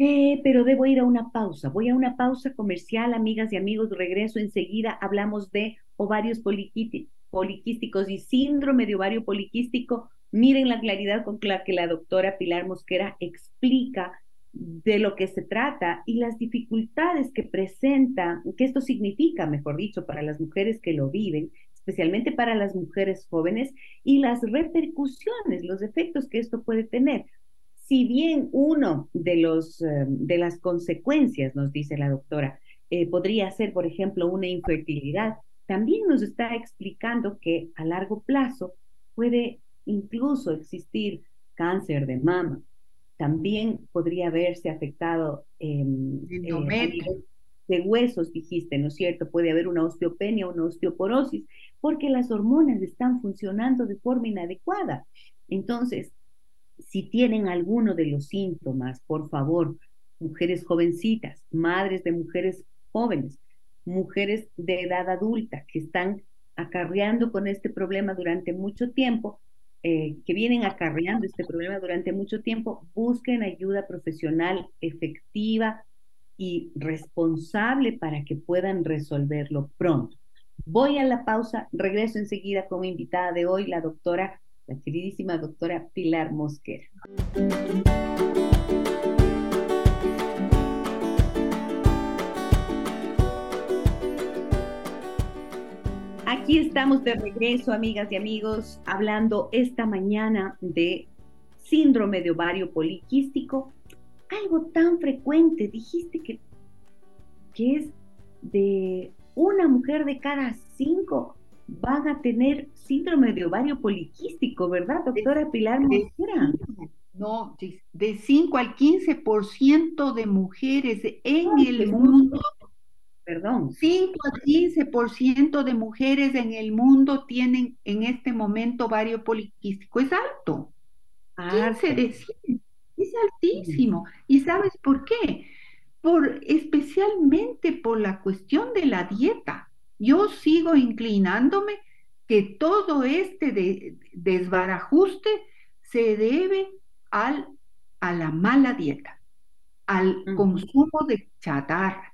Eh, pero debo ir a una pausa. Voy a una pausa comercial, amigas y amigos. Regreso enseguida. Hablamos de ovarios poliquísticos y síndrome de ovario poliquístico. Miren la claridad con la que la doctora Pilar Mosquera explica de lo que se trata y las dificultades que presenta, que esto significa, mejor dicho, para las mujeres que lo viven, especialmente para las mujeres jóvenes, y las repercusiones, los efectos que esto puede tener. Si bien uno de, los, eh, de las consecuencias, nos dice la doctora, eh, podría ser, por ejemplo, una infertilidad, también nos está explicando que a largo plazo puede incluso existir cáncer de mama, también podría haberse afectado eh, de huesos, dijiste, ¿no es cierto? Puede haber una osteopenia, una osteoporosis, porque las hormonas están funcionando de forma inadecuada. Entonces, si tienen alguno de los síntomas, por favor, mujeres jovencitas, madres de mujeres jóvenes, mujeres de edad adulta que están acarreando con este problema durante mucho tiempo, eh, que vienen acarreando este problema durante mucho tiempo, busquen ayuda profesional efectiva y responsable para que puedan resolverlo pronto. Voy a la pausa, regreso enseguida como invitada de hoy, la doctora, la queridísima doctora Pilar Mosquera. Aquí estamos de regreso, amigas y amigos, hablando esta mañana de síndrome de ovario poliquístico, algo tan frecuente. Dijiste que, que es de una mujer de cada cinco van a tener síndrome de ovario poliquístico, ¿verdad, doctora Pilar Mosquera? No, de 5 al 15% de mujeres en el mundo perdón. 5 a 15% de mujeres en el mundo tienen en este momento ovario poliquístico. Es alto. 15 de 100. Es altísimo. ¿Y sabes por qué? Por, especialmente por la cuestión de la dieta. Yo sigo inclinándome que todo este de, desbarajuste se debe al, a la mala dieta, al consumo de chatarra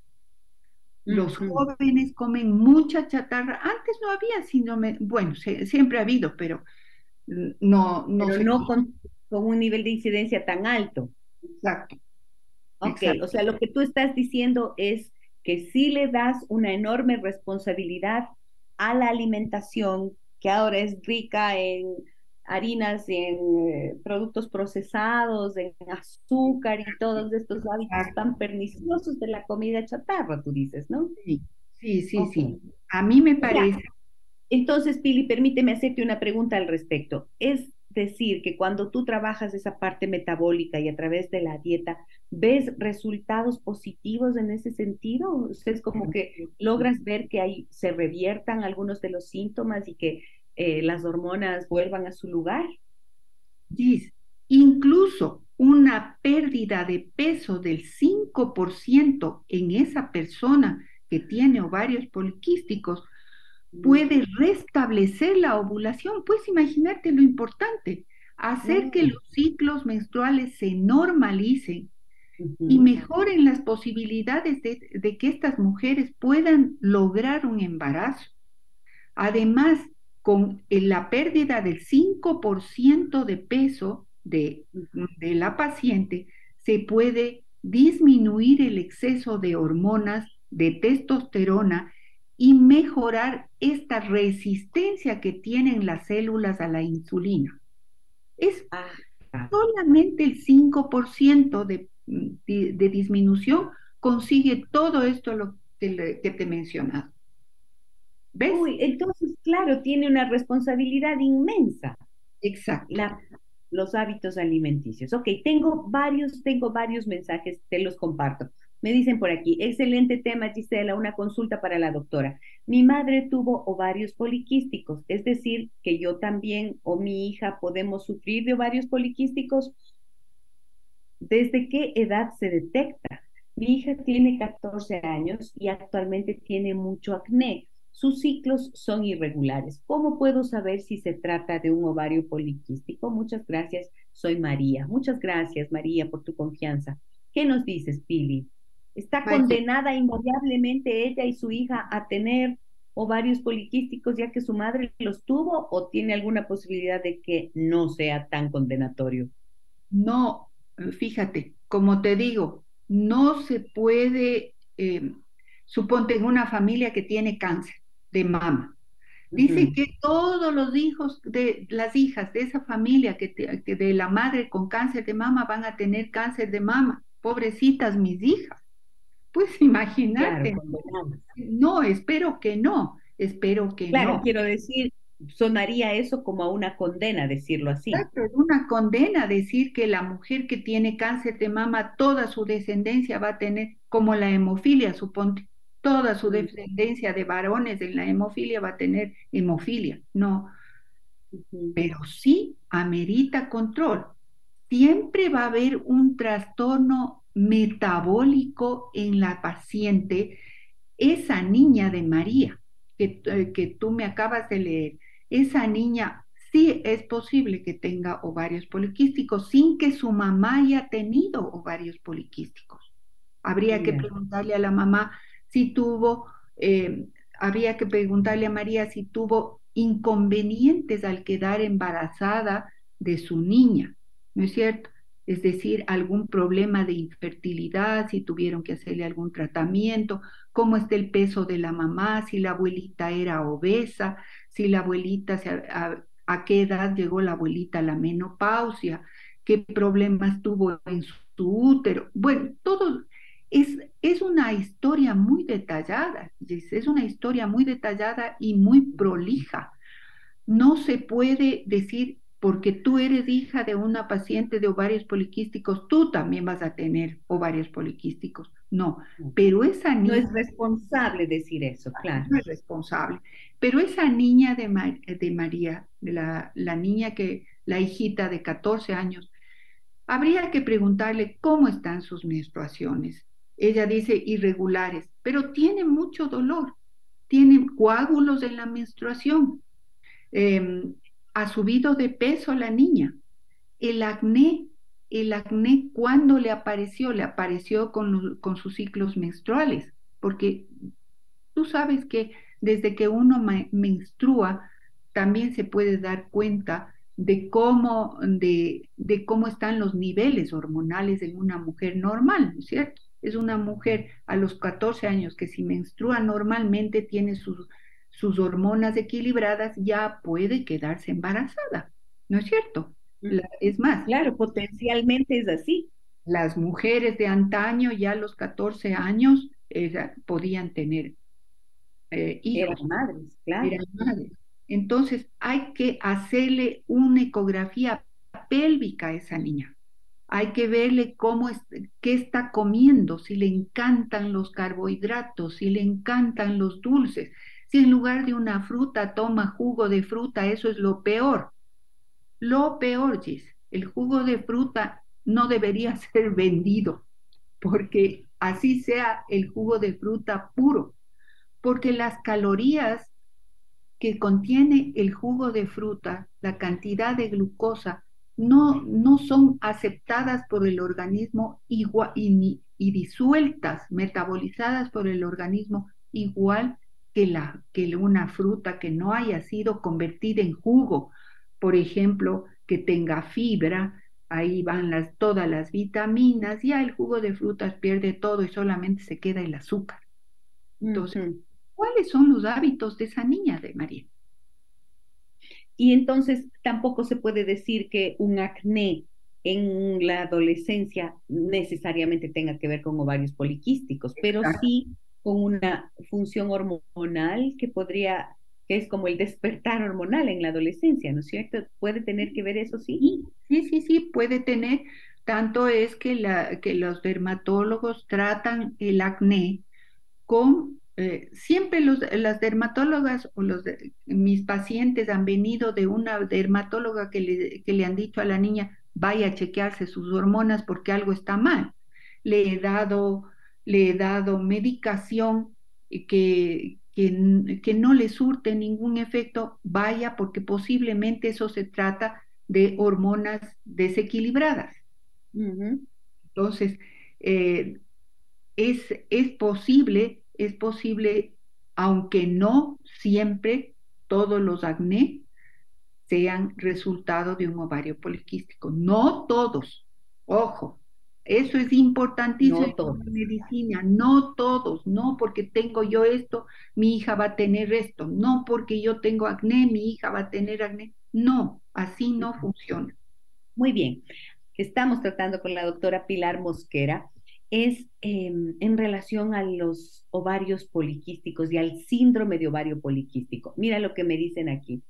los jóvenes comen mucha chatarra. Antes no había sino bueno, siempre ha habido, pero no, no, no con, un nivel de incidencia tan alto. Exacto. Ok, o sea, lo que tú estás diciendo es que si le das una enorme responsabilidad a la alimentación, que ahora es rica en harinas, en eh, productos procesados, en azúcar y todos estos hábitos tan perniciosos de la comida chatarra, tú dices, ¿no? Sí, sí, sí, sí. A mí me parece. Entonces, Pili, permíteme hacerte una pregunta al respecto. Es decir, que cuando tú trabajas esa parte metabólica y a través de la dieta, ¿ves resultados positivos en ese sentido? es como que logras ver que ahí se reviertan algunos de los síntomas y que eh, las hormonas vuelvan a su lugar. Dice, incluso una pérdida de peso del 5% en esa persona que tiene ovarios poliquísticos mm. puede restablecer la ovulación. Puedes imaginarte lo importante, hacer que mm. los ciclos menstruales se normalicen y mejoren las posibilidades de, de, que estas mujeres puedan lograr un embarazo. Además, con la pérdida del 5% de peso de, de la paciente, se puede disminuir el exceso de hormonas, de testosterona y mejorar esta resistencia que tienen las células a la insulina. Es ah, solamente el 5% de, de, disminución consigue todo esto lo que, que te he mencionado. ¿Ves? Uy, entonces, claro, tiene una responsabilidad inmensa. Exacto. los hábitos alimenticios. Ok, tengo varios, tengo varios mensajes, te los comparto. Me dicen por aquí, excelente tema, Gisela, una consulta para la doctora. Mi madre tuvo ovarios poliquísticos, es decir, que yo también o mi hija podemos sufrir de ovarios poliquísticos. ¿Desde qué edad se detecta? Mi hija tiene 14 años y actualmente tiene mucho acné. Sus ciclos son irregulares. ¿Cómo puedo saber si se trata de un ovario poliquístico? Muchas gracias. Soy María. Muchas gracias, María, por tu confianza. ¿Qué nos dices, Pili? ¿Está condenada invariablemente ella y su hija a tener ovarios poliquísticos ya que su madre los tuvo o tiene alguna posibilidad de que no sea tan condenatorio? No, fíjate, como te digo, no se puede, eh, suponte en una familia que tiene cáncer de mama. Dice que todos los hijos de las hijas de esa familia que, que de la madre con cáncer de mama van a tener cáncer de mama. Pobrecitas mis hijas. Pues imagínate. no, espero que no, espero que no. Claro, quiero decir, sonaría eso como a una condena, decirlo así. Exacto, es una condena decir que la mujer que tiene cáncer de mama, toda su descendencia va a tener, como la hemofilia, suponte, toda su descendencia de varones en la hemofilia va a tener hemofilia. No, pero sí amerita control. Siempre va a haber un trastorno metabólico en la paciente, esa niña de María que, eh, que tú me acabas de leer, esa niña sí es posible que tenga ovarios poliquísticos sin que su mamá haya tenido ovarios poliquísticos. Habría que preguntarle a la mamá si tuvo, eh, habría que preguntarle a María si tuvo inconvenientes al quedar embarazada de su niña, ¿no es cierto? es decir, algún problema de infertilidad, si tuvieron que hacerle algún tratamiento, cómo está el peso de la mamá, si la abuelita era obesa, si la abuelita, a, qué edad llegó la abuelita a la menopausia, qué problemas tuvo en su, útero. Bueno, todo es, es una historia muy detallada, es una historia muy detallada y muy prolija. No se puede decir porque tú eres hija de una paciente de ovarios poliquísticos, tú también vas a tener ovarios poliquísticos. No, pero esa niña... No es responsable decir eso, claro. No es responsable. Pero esa niña de, de María, la, la niña que, la hijita de 14 años, habría que preguntarle cómo están sus menstruaciones. Ella dice irregulares, pero tiene mucho dolor, tiene coágulos en la menstruación. Eh, ha subido de peso la niña. El acné, el acné, ¿cuándo le apareció? Le apareció con, con sus ciclos menstruales, porque tú sabes que desde que uno menstrua, también se puede dar cuenta de cómo, de, de, cómo están los niveles hormonales en una mujer normal, ¿no es cierto? Es una mujer a los 14 años que si menstrua normalmente tiene sus sus hormonas equilibradas, ya puede quedarse embarazada, ¿no es cierto? es más. Claro, potencialmente es así. Las mujeres de antaño, ya a los 14 años, podían tener eh, hijos. Eran madres, claro. Eran madres. Entonces, hay que hacerle una ecografía pélvica a esa niña. Hay que verle cómo es, qué está comiendo, si le encantan los carbohidratos, si le encantan los dulces, si en lugar de una fruta toma jugo de fruta, eso es lo peor. Lo peor, Gis, el jugo de fruta no debería ser vendido, porque así sea el jugo de fruta puro, porque las calorías que contiene el jugo de fruta, la cantidad de glucosa, no, no son aceptadas por el organismo igual, y, y disueltas, metabolizadas por el organismo igual que, la, que una fruta que no haya sido convertida en jugo, por ejemplo, que tenga fibra, ahí van las, todas las vitaminas, ya el jugo de frutas pierde todo y solamente se queda el azúcar. Entonces, ¿cuáles son los hábitos de esa niña de María? Y entonces tampoco se puede decir que un acné en la adolescencia necesariamente tenga que ver con ovarios poliquísticos, pero sí con una función hormonal que podría, que es como el despertar hormonal en la adolescencia, ¿no es cierto? ¿Puede tener que ver eso, sí? Sí, sí, sí, puede tener. Tanto es que, la, que los dermatólogos tratan el acné con eh, siempre los, las dermatólogas o los mis pacientes han venido de una dermatóloga que le, que le han dicho a la niña, vaya a chequearse sus hormonas porque algo está mal. Le he dado, le he dado medicación que, que, que no le surte ningún efecto, vaya porque posiblemente eso se trata de hormonas desequilibradas. Entonces, eh, es, es posible es posible, aunque no siempre todos los acné sean resultado de un ovario poliquístico. No todos, ojo, eso es importantísimo en medicina, no todos, no porque tengo yo esto, mi hija va a tener esto, no porque yo tengo acné, mi hija va a tener acné. No, así no funciona. Muy bien. Estamos tratando con la doctora Pilar Mosquera es em, en relación a los ovarios poliquísticos y al síndrome de ovario poliquístico. Mira lo que me dicen aquí.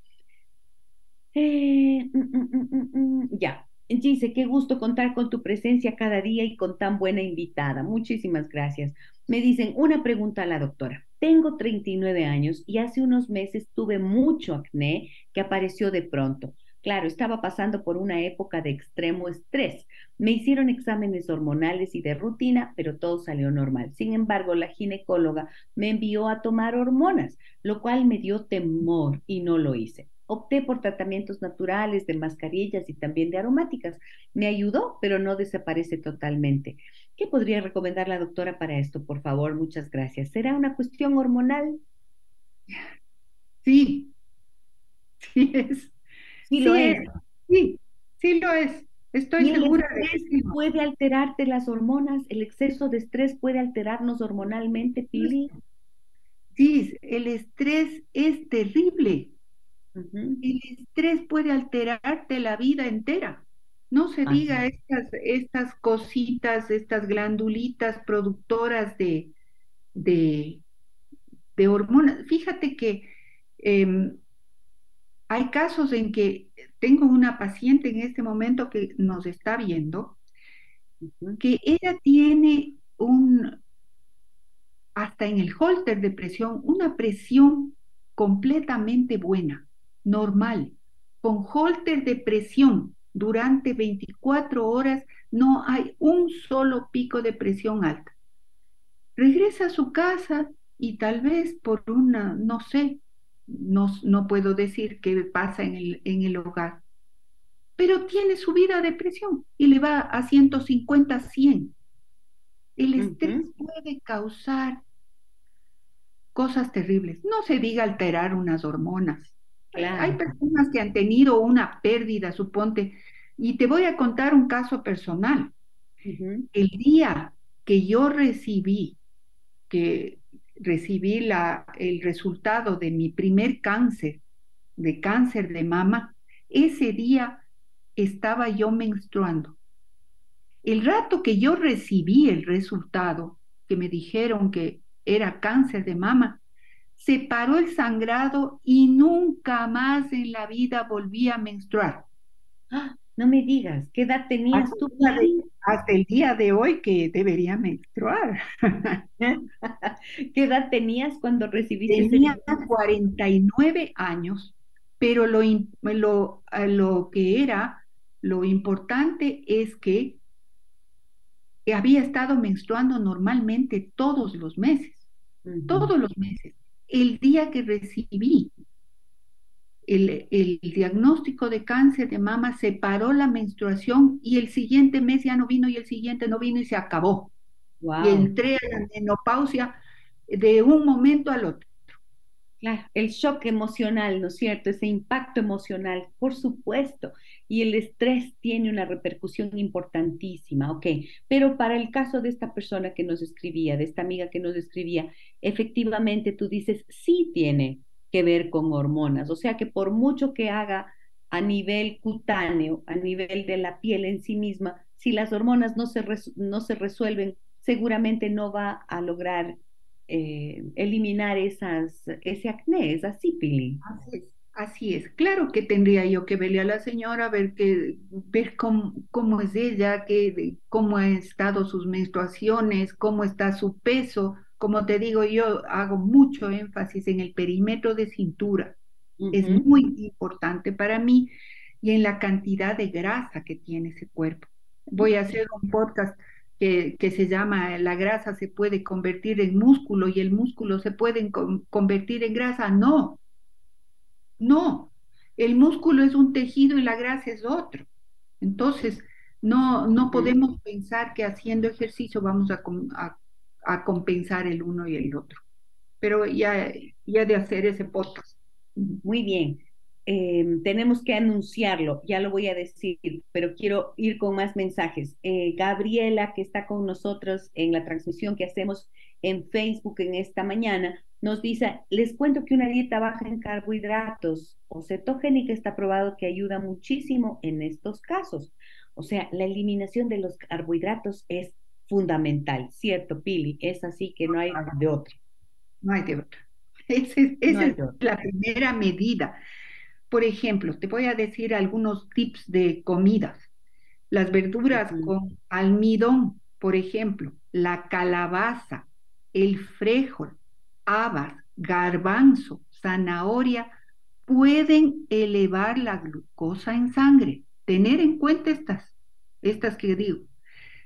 Eh, mm, mm, mm, ya, dice, qué gusto contar con tu presencia cada día y con tan buena invitada. Muchísimas gracias. Me dicen, una pregunta a la doctora. Tengo 39 años y hace unos meses tuve mucho acné que apareció de pronto. Claro, estaba pasando por una época de extremo estrés. Me hicieron exámenes hormonales y de rutina, pero todo salió normal. Sin embargo, la ginecóloga me envió a tomar hormonas, lo cual me dio temor y no lo hice. Opté por tratamientos naturales de mascarillas y también de aromáticas. Me ayudó, pero no desaparece totalmente. ¿Qué podría recomendar la doctora para esto? Por favor, muchas gracias. ¿Será una cuestión hormonal? Sí, sí es. Sí, lo es. Sí, sí lo es. Estoy segura de que puede alterarte las hormonas, el exceso de estrés puede alterarnos hormonalmente, Pili. Sí, el estrés es terrible. El estrés puede alterarte la vida entera. No se diga estas, estas cositas, estas glandulitas productoras de, de, de hormonas. Fíjate que em, hay casos en que tengo una paciente en este momento que nos está viendo, que ella tiene un, hasta en el holter de presión, una presión completamente buena, normal. Con holter de presión durante 24 horas no hay un solo pico de presión alta. Regresa a su casa y tal vez por una, no sé, no, puedo decir qué pasa en el, en el hogar, pero tiene subida de presión y le va a 150, 100. El estrés puede causar cosas terribles. No se diga alterar unas hormonas. Hay personas que han tenido una pérdida, suponte, y te voy a contar un caso personal. El día que yo recibí, que recibí la, el resultado de mi primer cáncer, de cáncer de mama, ese día estaba yo menstruando. El rato que yo recibí el resultado, que me dijeron que era cáncer de mama, se paró el sangrado y nunca más en la vida volví a menstruar. ¡Ah! No me digas, ¿qué edad tenías tú? hasta el día de hoy que debería menstruar. ¿Qué edad tenías cuando recibiste? Tenía 49 años, pero lo, lo, lo que era, lo importante es que había estado menstruando normalmente todos los meses, todos los meses. El día que recibí el, diagnóstico de cáncer de mama, se paró la menstruación y el siguiente mes ya no vino y el siguiente no vino y se acabó. Y entré a la menopausia de un momento al otro. Claro, el shock emocional, ¿no es cierto? Ese impacto emocional, por supuesto. Y el estrés tiene una repercusión importantísima, ¿ok? Pero para el caso de esta persona que nos escribía, de esta amiga que nos escribía, efectivamente tú dices, sí tiene que ver con hormonas. O sea que por mucho que haga a nivel cutáneo, a nivel de la piel en sí misma, si las hormonas no se, no se resuelven, seguramente no va a lograr eh, eliminar esas, ese acné, esa sífilis. Así es. Claro que tendría yo que verle a la señora, ver, que, ver cómo, cómo es ella, que, cómo han estado sus menstruaciones, cómo está su peso. Como te digo, yo hago mucho énfasis en el perímetro de cintura. Es muy importante para mí y en la cantidad de grasa que tiene ese cuerpo. Voy a hacer un podcast que, se llama la grasa se puede convertir en músculo y el músculo se puede convertir en grasa. No, no, el músculo es un tejido y la grasa es otro. Entonces, no, no podemos pensar que haciendo ejercicio vamos a, a, compensar el uno y el otro. Pero ya, ya de hacer ese podcast. Muy bien. Em, tenemos que anunciarlo, ya lo voy a decir, pero quiero ir con más mensajes. Eh, Gabriela, que está con nosotros en la transmisión que hacemos en Facebook en esta mañana, nos dice, les cuento que una dieta baja en carbohidratos o cetogénica está probado que ayuda muchísimo en estos casos. O sea, la eliminación de los carbohidratos es fundamental, ¿cierto, Pili? Es así que no hay de otra. No hay de otra. Esa es la primera medida. Por ejemplo, te voy a decir algunos tips de comidas. Las verduras con almidón, por ejemplo, la calabaza, el frijol, habas, garbanzo, zanahoria, pueden elevar la glucosa en sangre. Tener en cuenta estas, estas que digo.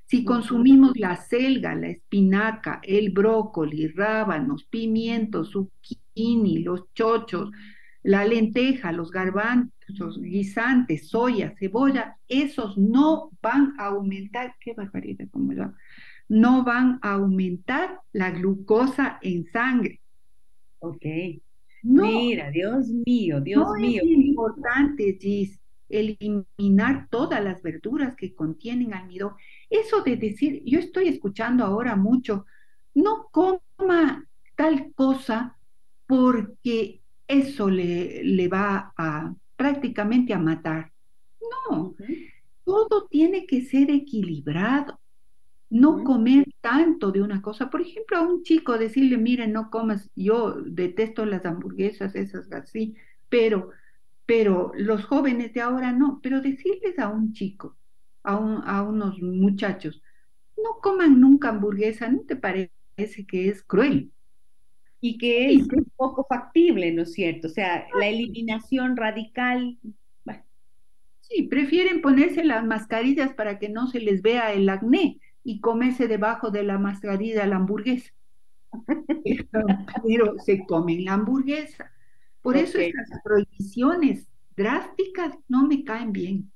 Si consumimos la selga, la espinaca, el brócoli, rábanos, pimientos, zucchini, los chochos, la lenteja, los garbanzos, guisantes, soya, cebolla, esos no van a aumentar, qué barbaridad, como no van a aumentar la glucosa en sangre. Ok. Mira, Dios mío, Dios mío. Es importante, Gis, eliminar todas las verduras que contienen almidón. Eso de decir, yo estoy escuchando ahora mucho, no coma tal cosa porque eso le, le va a prácticamente a matar. No, todo tiene que ser equilibrado. No comer tanto de una cosa. Por ejemplo, a un chico decirle, mire, no comas, yo detesto las hamburguesas, esas así, pero, pero los jóvenes de ahora no. Pero decirles a un chico, a, a unos muchachos, no coman nunca hamburguesa, ¿no te parece que es cruel? y que es un poco factible, ¿no es cierto? O sea, la eliminación radical. Sí, prefieren ponerse las mascarillas para que no se les vea el acné y comerse debajo de la mascarilla la hamburguesa. Pero se comen la hamburguesa. Por eso estas prohibiciones drásticas no me caen bien.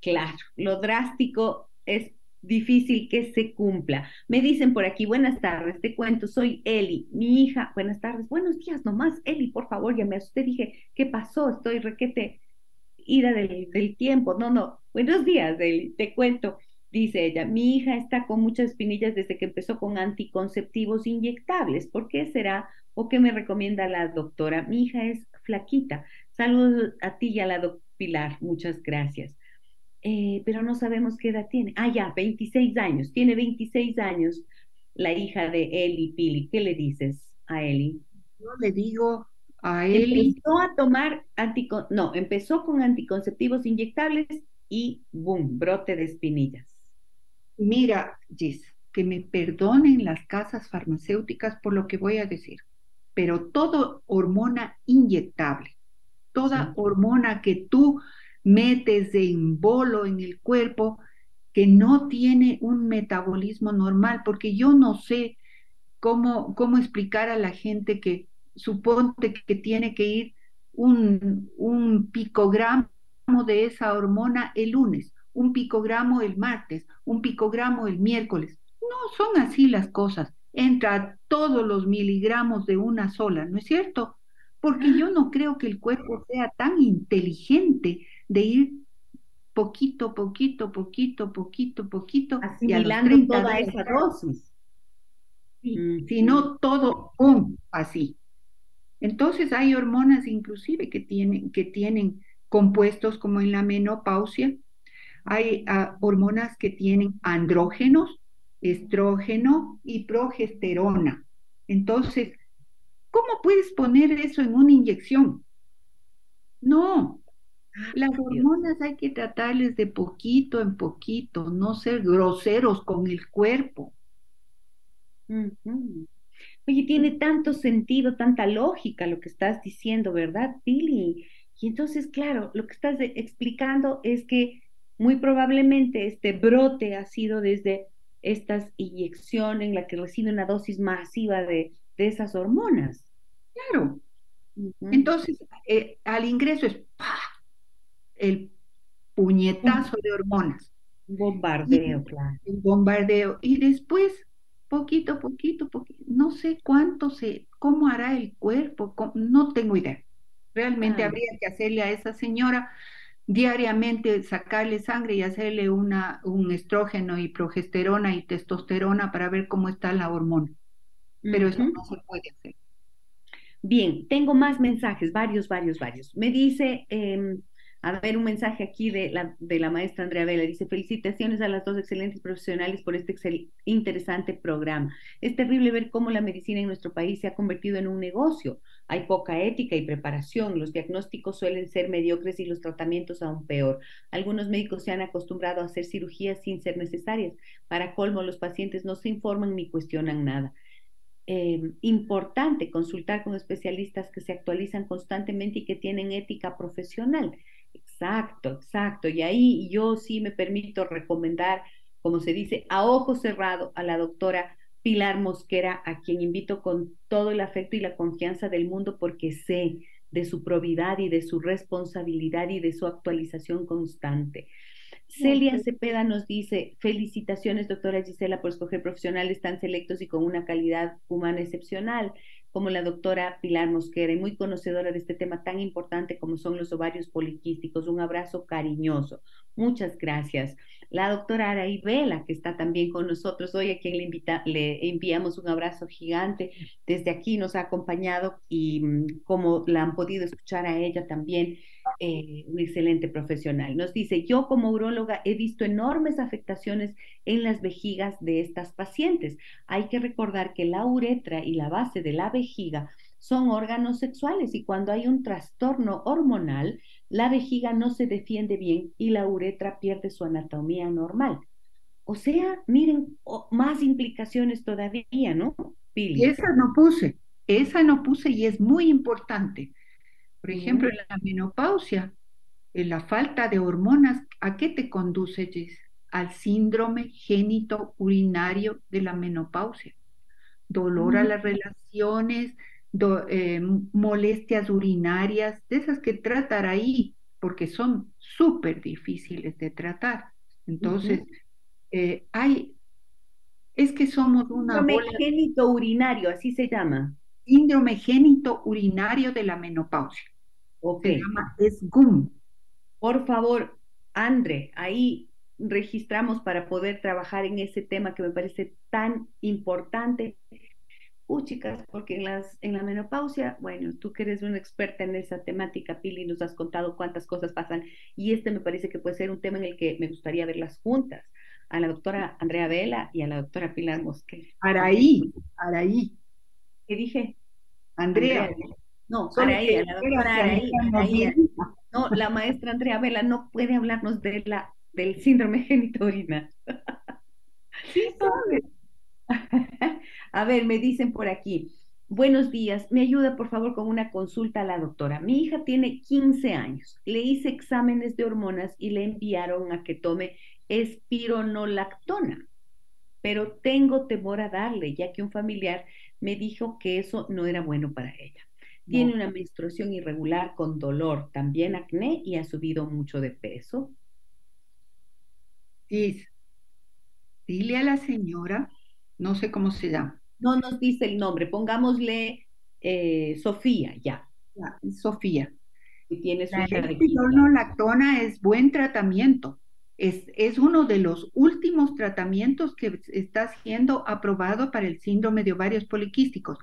Claro, lo drástico es difícil que se cumpla. Me dicen por aquí, buenas tardes, te cuento, soy Eli, mi hija, buenas tardes, buenos días nomás, Eli, por favor, ya me asusté, dije, ¿qué pasó? Estoy requete ida del, del tiempo, no, no, buenos días, Eli, te cuento, dice ella, mi hija está con muchas espinillas desde que empezó con anticonceptivos inyectables, ¿por qué será? ¿O qué me recomienda la doctora? Mi hija es flaquita. Saludos a ti y a la doctora Pilar, muchas gracias. Eh, pero no sabemos qué edad tiene. Ah, ya, 26 años. Tiene 26 años la hija de Eli Pili. ¿Qué le dices a Eli? Yo le digo a Eli. Empezó a tomar anticon no, empezó con anticonceptivos inyectables y boom, brote de espinillas. Mira, Gis, que me perdonen las casas farmacéuticas por lo que voy a decir, pero toda hormona inyectable, toda hormona que tú metes en bolo en el cuerpo que no tiene un metabolismo normal, porque yo no sé cómo, cómo explicar a la gente que suponte que tiene que ir un, un picogramo de esa hormona el lunes, un picogramo el martes, un picogramo el miércoles. No son así las cosas. Entra todos los miligramos de una sola, ¿no es cierto? Porque yo no creo que el cuerpo sea tan inteligente de ir poquito, poquito, poquito, poquito, poquito, asimilando y toda esa dosis. Sí, sino todo un así. Entonces hay hormonas inclusive que tienen, que tienen compuestos como en la menopausia, hay ah, hormonas que tienen andrógenos, estrógeno y progesterona. Entonces, ¿cómo puedes poner eso en una inyección? No, las hormonas hay que tratarles de poquito en poquito, no ser groseros con el cuerpo. Oye, tiene tanto sentido, tanta lógica lo que estás diciendo, ¿verdad, Billy? Y entonces, claro, lo que estás explicando es que muy probablemente este brote ha sido desde esta inyección en la que recibe una dosis masiva de, esas hormonas. Claro. Entonces, eh, al ingreso es el puñetazo de hormonas. Bombardeo, claro. El bombardeo. Y después poquito, poquito, poquito, no sé cuánto se, cómo hará el cuerpo, no tengo idea. Realmente habría que hacerle a esa señora diariamente sacarle sangre y hacerle una, un estrógeno y progesterona y testosterona para ver cómo está la hormona. Pero eso no se puede hacer. Bien, tengo más mensajes, varios, varios, varios. Me dice em, a ver, un mensaje aquí de la, de la maestra Andrea Vela. Dice, felicitaciones a las dos excelentes profesionales por este interesante programa. Es terrible ver cómo la medicina en nuestro país se ha convertido en un negocio. Hay poca ética y preparación. Los diagnósticos suelen ser mediocres y los tratamientos aún peor. Algunos médicos se han acostumbrado a hacer cirugías sin ser necesarias. Para colmo, los pacientes no se informan ni cuestionan nada. Eh, importante consultar con especialistas que se actualizan constantemente y que tienen ética profesional. Exacto, exacto. Y ahí yo sí me permito recomendar, como se dice, a ojo cerrado a la doctora Pilar Mosquera, a quien invito con todo el afecto y la confianza del mundo porque sé de su probidad y de su responsabilidad y de su actualización constante. Celia Cepeda nos dice, felicitaciones doctora Gisela por escoger profesionales tan selectos y con una calidad humana excepcional como la doctora Pilar Mosquera y muy conocedora de este tema tan importante como son los ovarios poliquísticos. Un abrazo cariñoso. Muchas gracias. La doctora Araí Vela, que está también con nosotros hoy, a quien le, invita, le enviamos un abrazo gigante. Desde aquí nos ha acompañado y mm, como la han podido escuchar a ella también, eh, un excelente profesional. Nos dice, yo como uróloga he visto enormes afectaciones en las vejigas de estas pacientes. Hay que recordar que la uretra y la base de la vejiga son órganos sexuales y cuando hay un trastorno hormonal, la vejiga no se defiende bien y la uretra pierde su anatomía normal. O sea, miren, más implicaciones todavía, ¿no? Pili? Esa no puse, esa no puse y es muy importante. Por ejemplo, en la menopausia, en la falta de hormonas, ¿a qué te conduce, Jess? Al síndrome génito urinario de la menopausia. Dolor a las relaciones, eh, molestias urinarias, de esas que tratar ahí, porque son súper difíciles de tratar. Entonces, eh, hay, es que somos una... Síndrome génito urinario, así se llama. Síndrome génito urinario de la menopausia. Se llama SGUM. Por favor, Andre, ahí registramos para poder trabajar en ese tema que me parece tan importante. Uh, chicas, porque en, las, en la menopausia, bueno, tú que eres una experta en esa temática, Pili, nos has contado cuántas cosas pasan y este me parece que puede ser un tema en el que me gustaría verlas juntas, a la doctora Andrea Vela y a la doctora Pilar Mosquera. Araí, Araí. ¿Qué dije? Andrea. No, Araí, la doctora Araí, No, la maestra Andrea Vela no puede hablarnos de la, del síndrome genitorina. Sí, sabe. A ver, me dicen por aquí. Buenos días, me ayuda por favor con una consulta a la doctora. Mi hija tiene 15 años, le hice exámenes de hormonas y le enviaron a que tome espironolactona, pero tengo temor a darle, ya que un familiar me dijo que eso no era bueno para ella. Tiene una menstruación irregular con dolor, también acné y ha subido mucho de peso. Dile a la señora, no sé cómo se llama, No nos dice el nombre, pongámosle eh, Sofía, ya. Sofía. Y tiene su la lactona es buen tratamiento. Es, es, uno de los últimos tratamientos que está siendo aprobado para el síndrome de ovarios poliquísticos.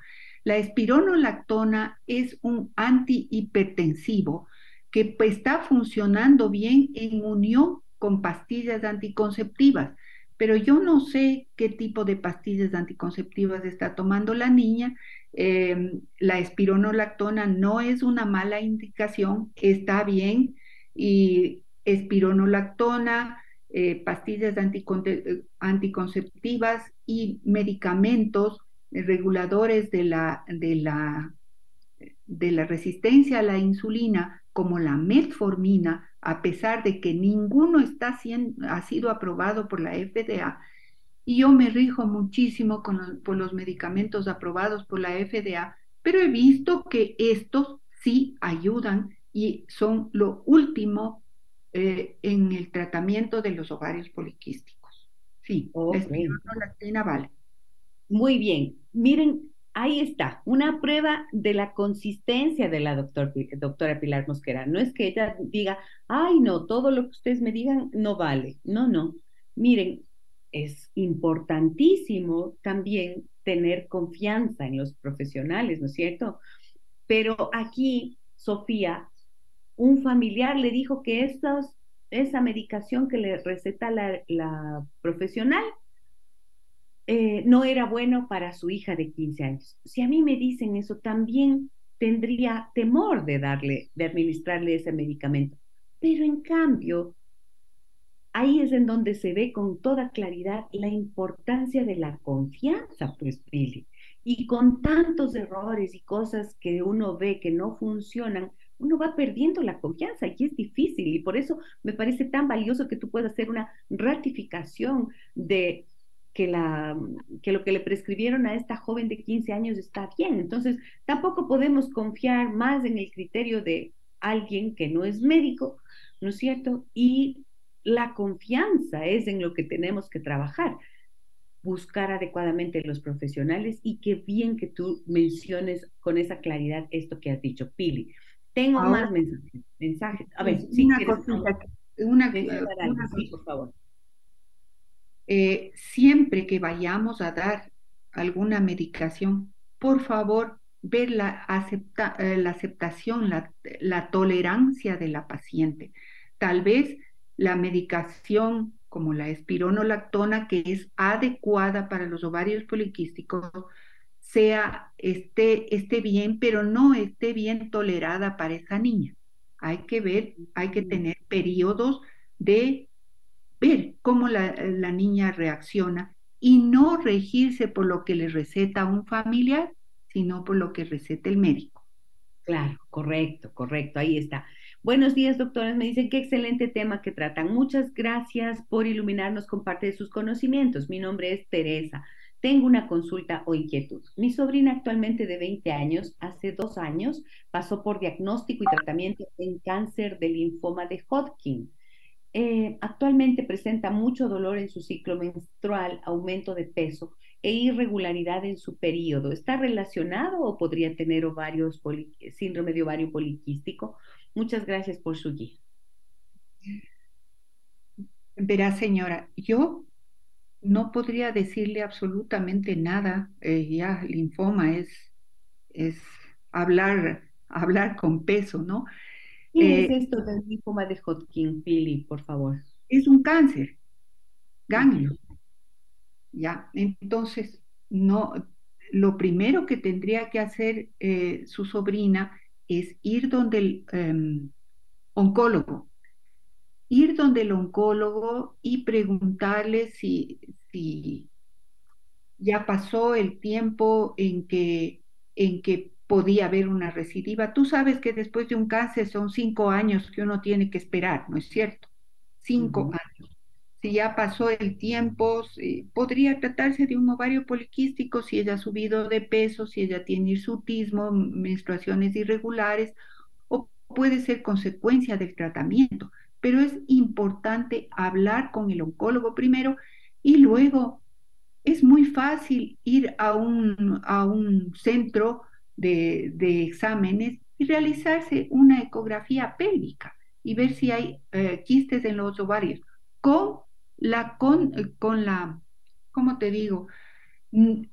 La espironolactona es un antihipertensivo que está funcionando bien en unión con pastillas anticonceptivas, pero yo no sé qué tipo de pastillas anticonceptivas está tomando la niña. Em, la espironolactona no es una mala indicación, está bien, y espironolactona, eh, pastillas anticonceptivas y medicamentos reguladores de la, de la, de la resistencia a la insulina, como la metformina, a pesar de que ninguno está ha sido aprobado por la FDA, y yo me rijo muchísimo con por los medicamentos aprobados por la FDA, pero he visto que estos sí ayudan y son lo último eh, en el tratamiento de los ovarios poliquísticos. Sí, la vale. Muy bien. Miren, ahí está, una prueba de la consistencia de la doctor, doctora Pilar Mosquera. No es que ella diga, ay, no, todo lo que ustedes me digan no vale. No, no. Miren, es importantísimo también tener confianza en los profesionales, ¿no es cierto? Pero aquí, Sofía, un familiar le dijo que esa medicación que le receta la profesional eh, no era bueno para su hija de 15 años. Si a mí me dicen eso, también tendría temor de darle, de administrarle ese medicamento. Pero en cambio, ahí es en donde se ve con toda claridad la importancia de la confianza, pues, Billy. Y con tantos errores y cosas que uno ve que no funcionan, uno va perdiendo la confianza y es difícil. Y por eso me parece tan valioso que tú puedas hacer una ratificación de que, la, que lo que le prescribieron a esta joven de 15 años está bien. Entonces, tampoco podemos confiar más en el criterio de alguien que no es médico, ¿no es cierto? Y la confianza es en lo que tenemos que trabajar buscar adecuadamente los profesionales y qué bien que tú menciones con esa claridad esto que has dicho, Pili. Tengo más mensajes. mensajes. A ver, una cosita, una, una, por favor. Eh, siempre que vayamos a dar alguna medicación, por favor, ver la, eh, la aceptación, la, la tolerancia de la paciente. Tal vez la medicación como la espironolactona, que es adecuada para los ovarios poliquísticos, sea, esté, esté bien, pero no esté bien tolerada para esa niña. Hay que ver, hay que tener periodos de ver cómo la, niña reacciona y no regirse por lo que le receta un familiar, sino por lo que receta el médico. Claro, correcto, correcto, ahí está. Buenos días, doctores. Me dicen qué excelente tema que tratan. Muchas gracias por iluminarnos con parte de sus conocimientos. Mi nombre es Teresa. Tengo una consulta o inquietud. Mi sobrina actualmente de 20 años, hace dos años, pasó por diagnóstico y tratamiento en cáncer de linfoma de Hodgkin. Eh, actualmente presenta mucho dolor en su ciclo menstrual, aumento de peso e irregularidad en su periodo. ¿Está relacionado o podría tener ovarios síndrome de ovario poliquístico? Muchas gracias por su guía. Verá, señora, yo no podría decirle absolutamente nada. Eh, ya linfoma es, es hablar, hablar con peso, ¿no? ¿Qué es eh, esto del linfoma de Hodgkin, Pili, por favor? Es un cáncer, ganglio. Ya, entonces, no, lo primero que tendría que hacer eh, su sobrina es ir donde el em, oncólogo, ir donde el oncólogo y preguntarle si, si ya pasó el tiempo en que, en que podía haber una recidiva. Tú sabes que después de un cáncer son cinco años que uno tiene que esperar, ¿no es cierto? Cinco años. Si ya pasó el tiempo, podría tratarse de un ovario poliquístico si ella ha subido de peso, si ella tiene hirsutismo, menstruaciones irregulares, o puede ser consecuencia del tratamiento. Pero es importante hablar con el oncólogo primero y luego es muy fácil ir a un, a un centro de, exámenes y realizarse una ecografía pélvica y ver si hay eh, quistes en los ovarios con la, con, con la, ¿cómo te digo? Mm,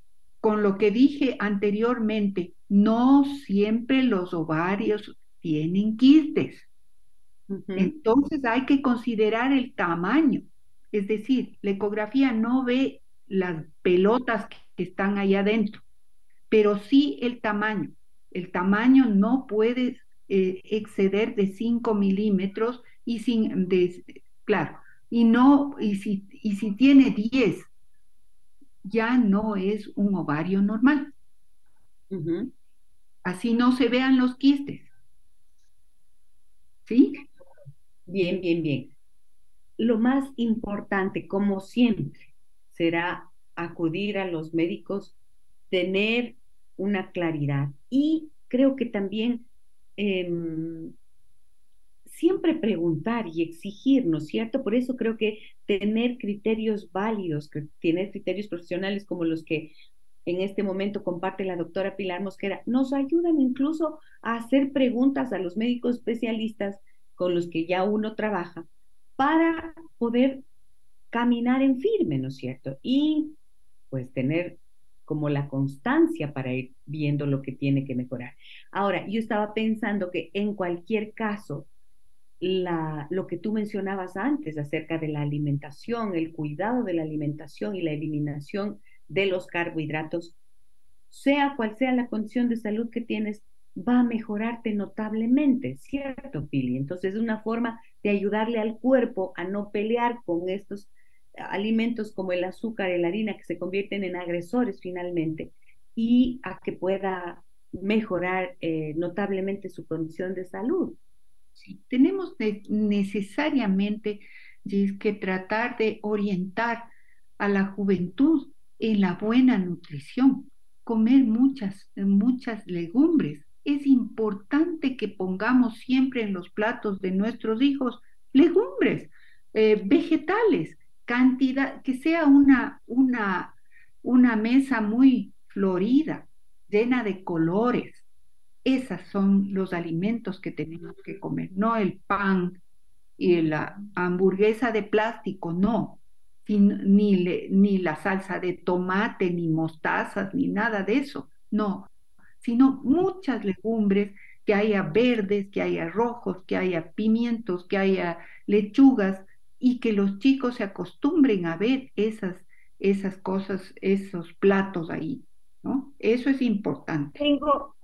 con lo que dije anteriormente, no siempre los ovarios tienen quistes. Entonces hay que considerar el tamaño. Es decir, la ecografía no ve las pelotas que están ahí adentro, pero sí el tamaño. El tamaño no puede eh, exceder de 5 milímetros y sin, claro, y no, y si, y si tiene 10, ya no es un ovario normal. Así no se vean los quistes. ¿Sí? Bien, bien, bien. Lo más importante, como siempre, será acudir a los médicos, tener una claridad y creo que también em, siempre preguntar y exigir, ¿no es cierto? Por eso creo que tener criterios válidos, tener criterios profesionales como los que en este momento comparte la doctora Pilar Mosquera, nos ayudan incluso a hacer preguntas a los médicos especialistas con los que ya uno trabaja para poder caminar en firme, ¿no es cierto? Y pues tener como la constancia para ir viendo lo que tiene que mejorar. Ahora, yo estaba pensando que en cualquier caso, la, lo que tú mencionabas antes acerca de la alimentación, el cuidado de la alimentación y la eliminación de los carbohidratos, sea cual sea la condición de salud que tienes, va a mejorarte notablemente, ¿cierto, Pili? Entonces es una forma de ayudarle al cuerpo a no pelear con estos alimentos como el azúcar y la harina que se convierten en agresores finalmente y a que pueda mejorar eh, notablemente su condición de salud. Tenemos necesariamente que tratar de orientar a la juventud en la buena nutrición, comer muchas, muchas legumbres, es importante que pongamos siempre en los platos de nuestros hijos legumbres, eh, vegetales, cantidad, que sea una, una, una mesa muy florida, llena de colores. Esos son los alimentos que tenemos que comer, no el pan y la hamburguesa de plástico, no, ni, ni la salsa de tomate, ni mostazas, ni nada de eso, no, sino muchas legumbres, que haya verdes, que haya rojos, que haya pimientos, que haya lechugas, y que los chicos se acostumbren a ver esas, esas cosas, esos platos ahí, ¿no? Eso es importante. Tengo,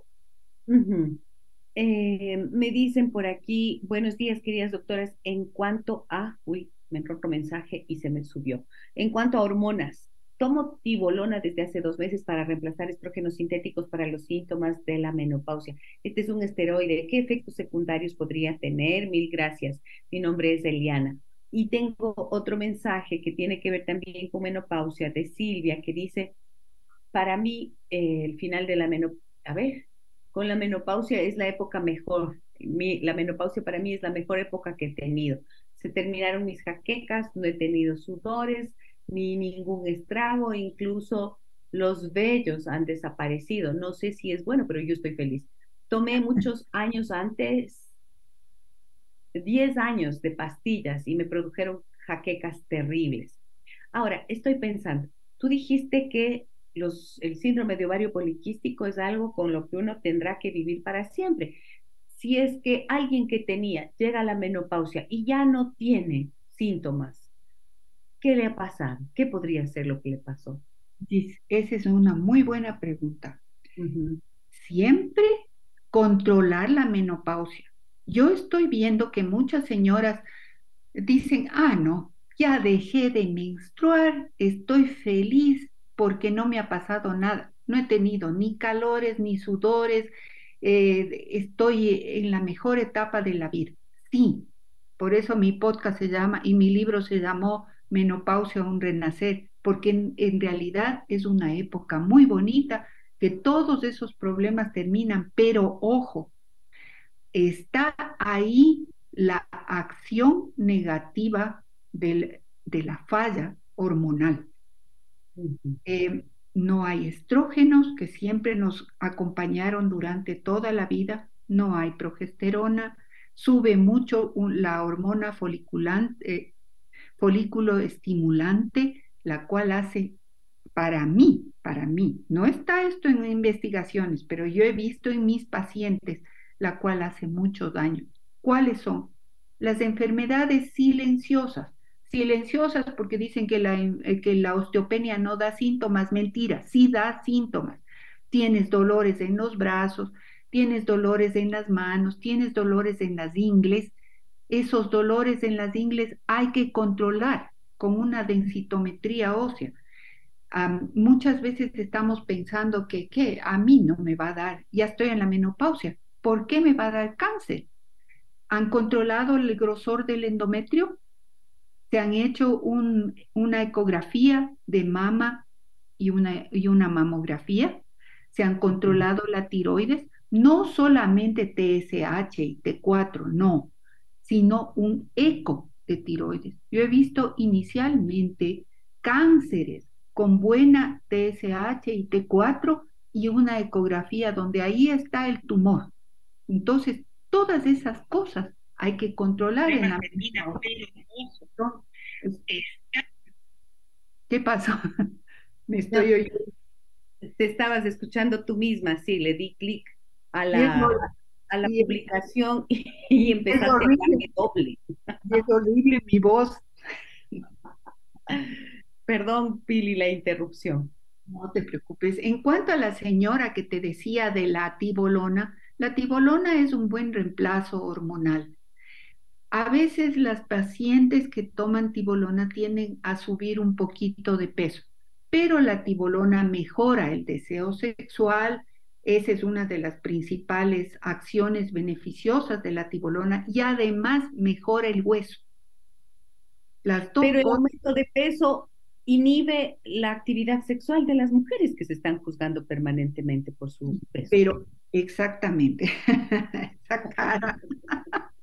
eh, me dicen por aquí, buenos días, queridas doctoras, en cuanto a, uy, me entró otro mensaje y se me subió, en cuanto a hormonas, Tomo tibolona desde hace dos meses para reemplazar estrógenos sintéticos para los síntomas de la menopausia. Este es un esteroide. ¿Qué efectos secundarios podría tener? Mil gracias. Mi nombre es Eliana. Y tengo otro mensaje que tiene que ver también con menopausia de Silvia, que dice, para mí eh, el final de la menopausia, a ver, con la menopausia es la época mejor. la menopausia para mí es la mejor época que he tenido. Se terminaron mis jaquecas, no he tenido sudores, ni ningún estrago, incluso los vellos han desaparecido. No sé si es bueno, pero yo estoy feliz. Tomé muchos años antes, 10 años de pastillas y me produjeron jaquecas terribles. Ahora, estoy pensando, tú dijiste que los, el síndrome de ovario poliquístico es algo con lo que uno tendrá que vivir para siempre. Si es que alguien que tenía llega a la menopausia y ya no tiene síntomas, ¿Qué le ha pasado? ¿Qué podría ser lo que le pasó? Esa es una muy buena pregunta. Siempre controlar la menopausia. Yo estoy viendo que muchas señoras dicen, ah, no, ya dejé de menstruar, estoy feliz porque no me ha pasado nada. No he tenido ni calores ni sudores, eh, estoy en la mejor etapa de la vida. Sí, por eso mi podcast se llama y mi libro se llamó menopausia un renacer, porque en, realidad es una época muy bonita que todos esos problemas terminan, pero ojo, está ahí la acción negativa de la falla hormonal. Eh, no hay estrógenos que siempre nos acompañaron durante toda la vida, no hay progesterona, sube mucho la hormona foliculante, eh, folículo estimulante, la cual hace para mí, para mí, no está esto en investigaciones, pero yo he visto en mis pacientes, la cual hace mucho daño. ¿Cuáles son? Las enfermedades silenciosas. Silenciosas porque dicen que la, eh, que la osteopenia no da síntomas, mentira, sí da síntomas. Tienes dolores en los brazos, tienes dolores en las manos, tienes dolores en las ingles. Esos dolores en las ingles hay que controlar con una densitometría ósea muchas veces estamos pensando que, ¿qué? A mí no me va a dar, ya estoy en la menopausia, ¿por qué me va a dar cáncer? ¿Han controlado el grosor del endometrio? ¿Se han hecho una ecografía de mama y una, y una mamografía? ¿Se han controlado la tiroides? No solamente TSH y T4, no, sino un eco de tiroides. Yo he visto inicialmente cánceres con buena TSH y T4 y una ecografía donde ahí está el tumor. Entonces, todas esas cosas hay que controlar en la medida. ¿Qué pasó? Me estoy oyendo. Te estabas escuchando tú misma, sí, le di clic a la, a la publicación y, empezaste a hablar doble. Es horrible mi voz. Perdón, Pili, la interrupción. No te preocupes. En cuanto a la señora que te decía de la tibolona, la tibolona es un buen reemplazo hormonal. A veces las pacientes que toman tibolona tienden a subir un poquito de peso, pero la tibolona mejora el deseo sexual. Esa es una de las principales acciones beneficiosas de la tibolona y además mejora el hueso. Las pero el aumento de peso inhibe la actividad sexual de las mujeres que se están juzgando permanentemente por su peso. Pero exactamente, esa cara.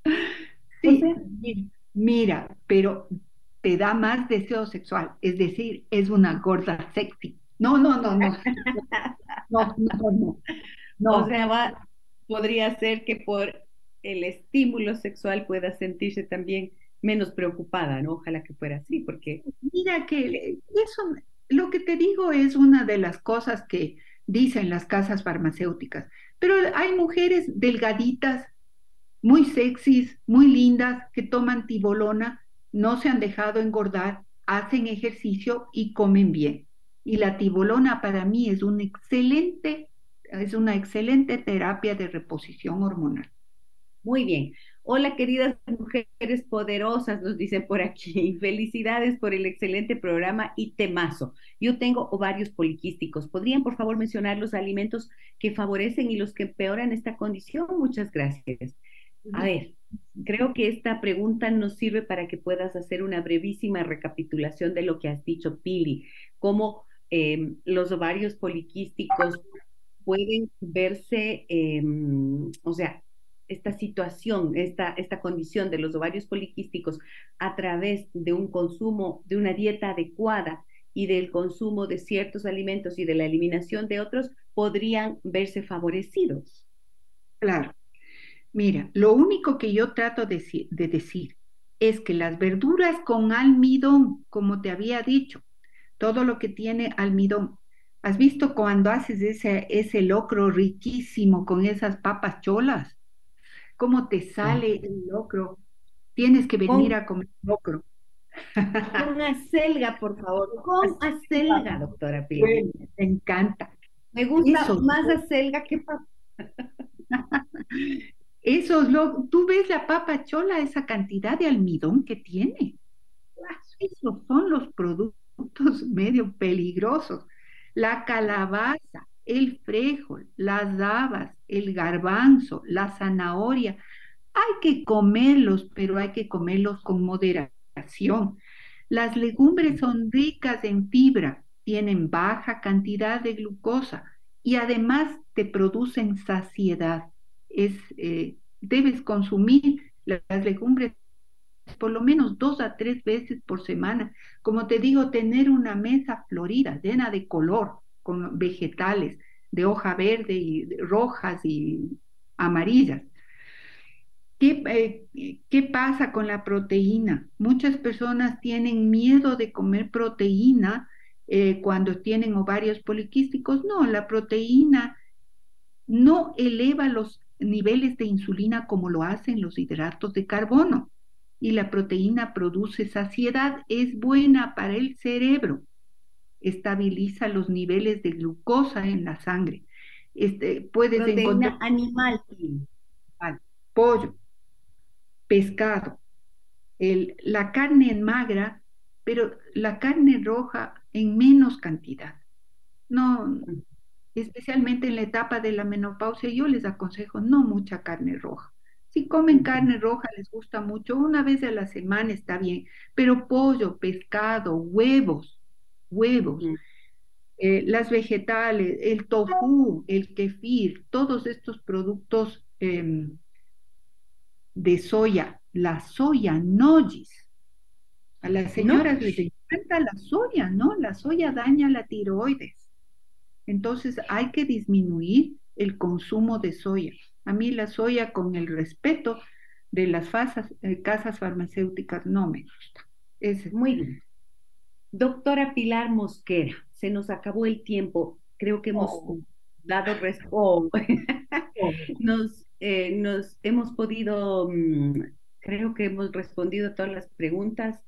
sí, mira, pero te da más deseo sexual, es decir, es una gorda sexy. No, no, no, no. No, no, no. O sea, podría ser que por el estímulo sexual pueda sentirse también menos preocupada, ¿no? Ojalá que fuera así, porque... Mira que eso, lo que te digo es una de las cosas que dicen las casas farmacéuticas, pero hay mujeres delgaditas, muy sexys, muy lindas, que toman tibolona, no se han dejado engordar, hacen ejercicio y comen bien. Y la tibolona para mí es un excelente, es una excelente terapia de reposición hormonal. Muy bien. Hola, queridas mujeres poderosas, nos dicen por aquí. Felicidades por el excelente programa y temazo. Yo tengo ovarios poliquísticos. ¿Podrían, por favor, mencionar los alimentos que favorecen y los que empeoran esta condición? Muchas gracias. A ver, creo que esta pregunta nos sirve para que puedas hacer una brevísima recapitulación de lo que has dicho, Pili, cómo em, los ovarios poliquísticos pueden verse, em, o sea, esta situación, esta, esta condición de los ovarios poliquísticos a través de un consumo, de una dieta adecuada y del consumo de ciertos alimentos y de la eliminación de otros, podrían verse favorecidos. Claro. Mira, lo único que yo trato de, de decir es que las verduras con almidón, como te había dicho, todo lo que tiene almidón, ¿Has visto cuando haces ese, ese locro riquísimo con esas papas cholas? Cómo te sale el locro. Tienes que venir a comer locro. Con acelga, por favor, con acelga, doctora Pili. me encanta. Me gusta más acelga que papa. Esos, lo, tú ves la papa chola, esa cantidad de almidón que tiene. Esos son los productos medio peligrosos. La calabaza, el frijol, las habas, el garbanzo, la zanahoria. Hay que comerlos, pero hay que comerlos con moderación. Las legumbres son ricas en fibra, tienen baja cantidad de glucosa y además te producen saciedad. Es, eh, debes consumir las legumbres por lo menos dos a tres veces por semana. Como te digo, tener una mesa florida, llena de color, con vegetales de hoja verde y rojas y amarillas. ¿Qué, eh, ¿Qué, pasa con la proteína? Muchas personas tienen miedo de comer proteína eh, cuando tienen ovarios poliquísticos. No, la proteína no eleva los niveles de insulina como lo hacen los hidratos de carbono. Y la proteína produce saciedad, es buena para el cerebro, estabiliza los niveles de glucosa en la sangre. Este, puedes proteína encontrar animal, pollo, pescado, el, la carne en magra, pero la carne roja en menos cantidad. No, especialmente en la etapa de la menopausia, yo les aconsejo no mucha carne roja. Si comen carne roja, les gusta mucho, una vez a la semana está bien, pero pollo, pescado, huevos, huevos, eh, las vegetales, el tofu, el kefir, todos estos productos em, de soya, la soya nojis. A las señoras les encanta la soya, ¿no? La soya daña la tiroides. Entonces hay que disminuir el consumo de soya. A mí la soya, con el respeto de las eh, casas farmacéuticas, no me gusta. Es muy bien. Doctora Pilar Mosquera, se nos acabó el tiempo. Creo que hemos oh. dado respuesta. Oh. nos, eh, nos hemos podido, mm, creo que hemos respondido a todas las preguntas.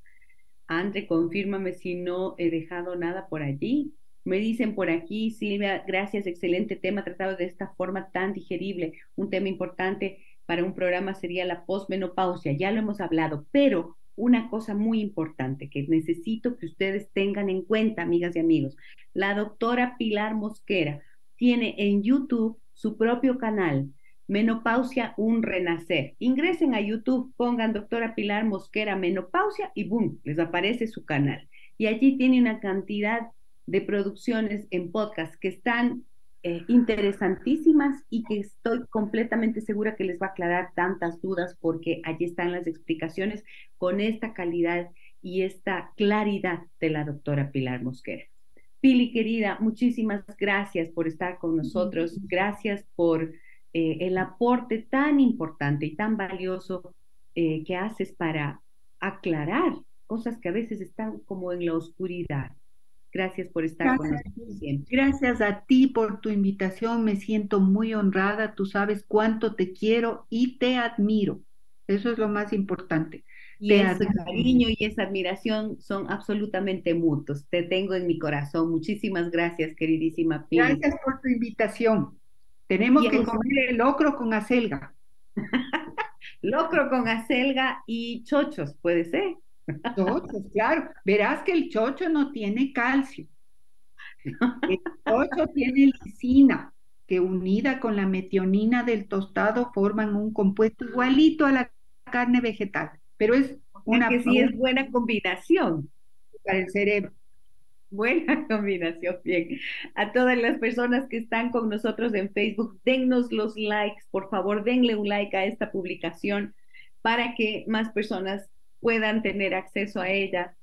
Andre, confírmame si no he dejado nada por allí. Me dicen por aquí, Silvia, gracias, excelente tema tratado de esta forma tan digerible. Un tema importante para un programa sería la posmenopausia, ya lo hemos hablado, pero una cosa muy importante que necesito que ustedes tengan en cuenta, amigas y amigos. La doctora Pilar Mosquera tiene en YouTube su propio canal, Menopausia Un Renacer. Ingresen a YouTube, pongan doctora Pilar Mosquera Menopausia y boom, les aparece su canal. Y allí tiene una cantidad de producciones en podcast que están eh, interesantísimas y que estoy completamente segura que les va a aclarar tantas dudas porque allí están las explicaciones con esta calidad y esta claridad de la doctora Pilar Mosquera. Pili, querida, muchísimas gracias por estar con nosotros. Gracias por eh, el aporte tan importante y tan valioso eh, que haces para aclarar cosas que a veces están como en la oscuridad. Gracias por estar con nosotros Gracias a ti por tu invitación. Me siento muy honrada. Tú sabes cuánto te quiero y te admiro. Eso es lo más importante. Y ese cariño y esa admiración son absolutamente mutuos. Te tengo en mi corazón. Muchísimas gracias, queridísima Pili. Gracias por tu invitación. Tenemos que comer el locro con acelga. locro con acelga y chochos, ¿puede ser? Chochos, claro. Verás que el chocho no tiene calcio. El chocho tiene lisina, que unida con la metionina del tostado forman un compuesto igualito a la carne vegetal. Pero es una. Que sí es buena combinación. Para el cerebro. Buena combinación, bien. A todas las personas que están con nosotros en Facebook, dennos los likes, por favor, denle un like a esta publicación para que más personas puedan tener acceso a ella,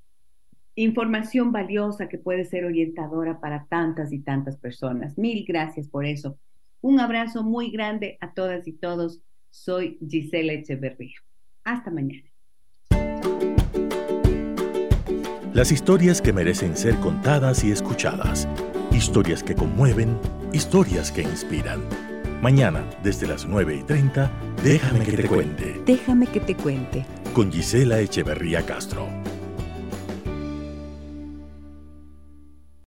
información valiosa que puede ser orientadora para tantas y tantas personas. Mil gracias por eso. Un abrazo muy grande a todas y todos. Soy Gisela Echeverría. Hasta mañana. Las historias que merecen ser contadas y escuchadas. Historias que conmueven, historias que inspiran. Mañana, desde las 9 y 30, déjame que te cuente. Déjame que te cuente con Gisela Echeverría Castro.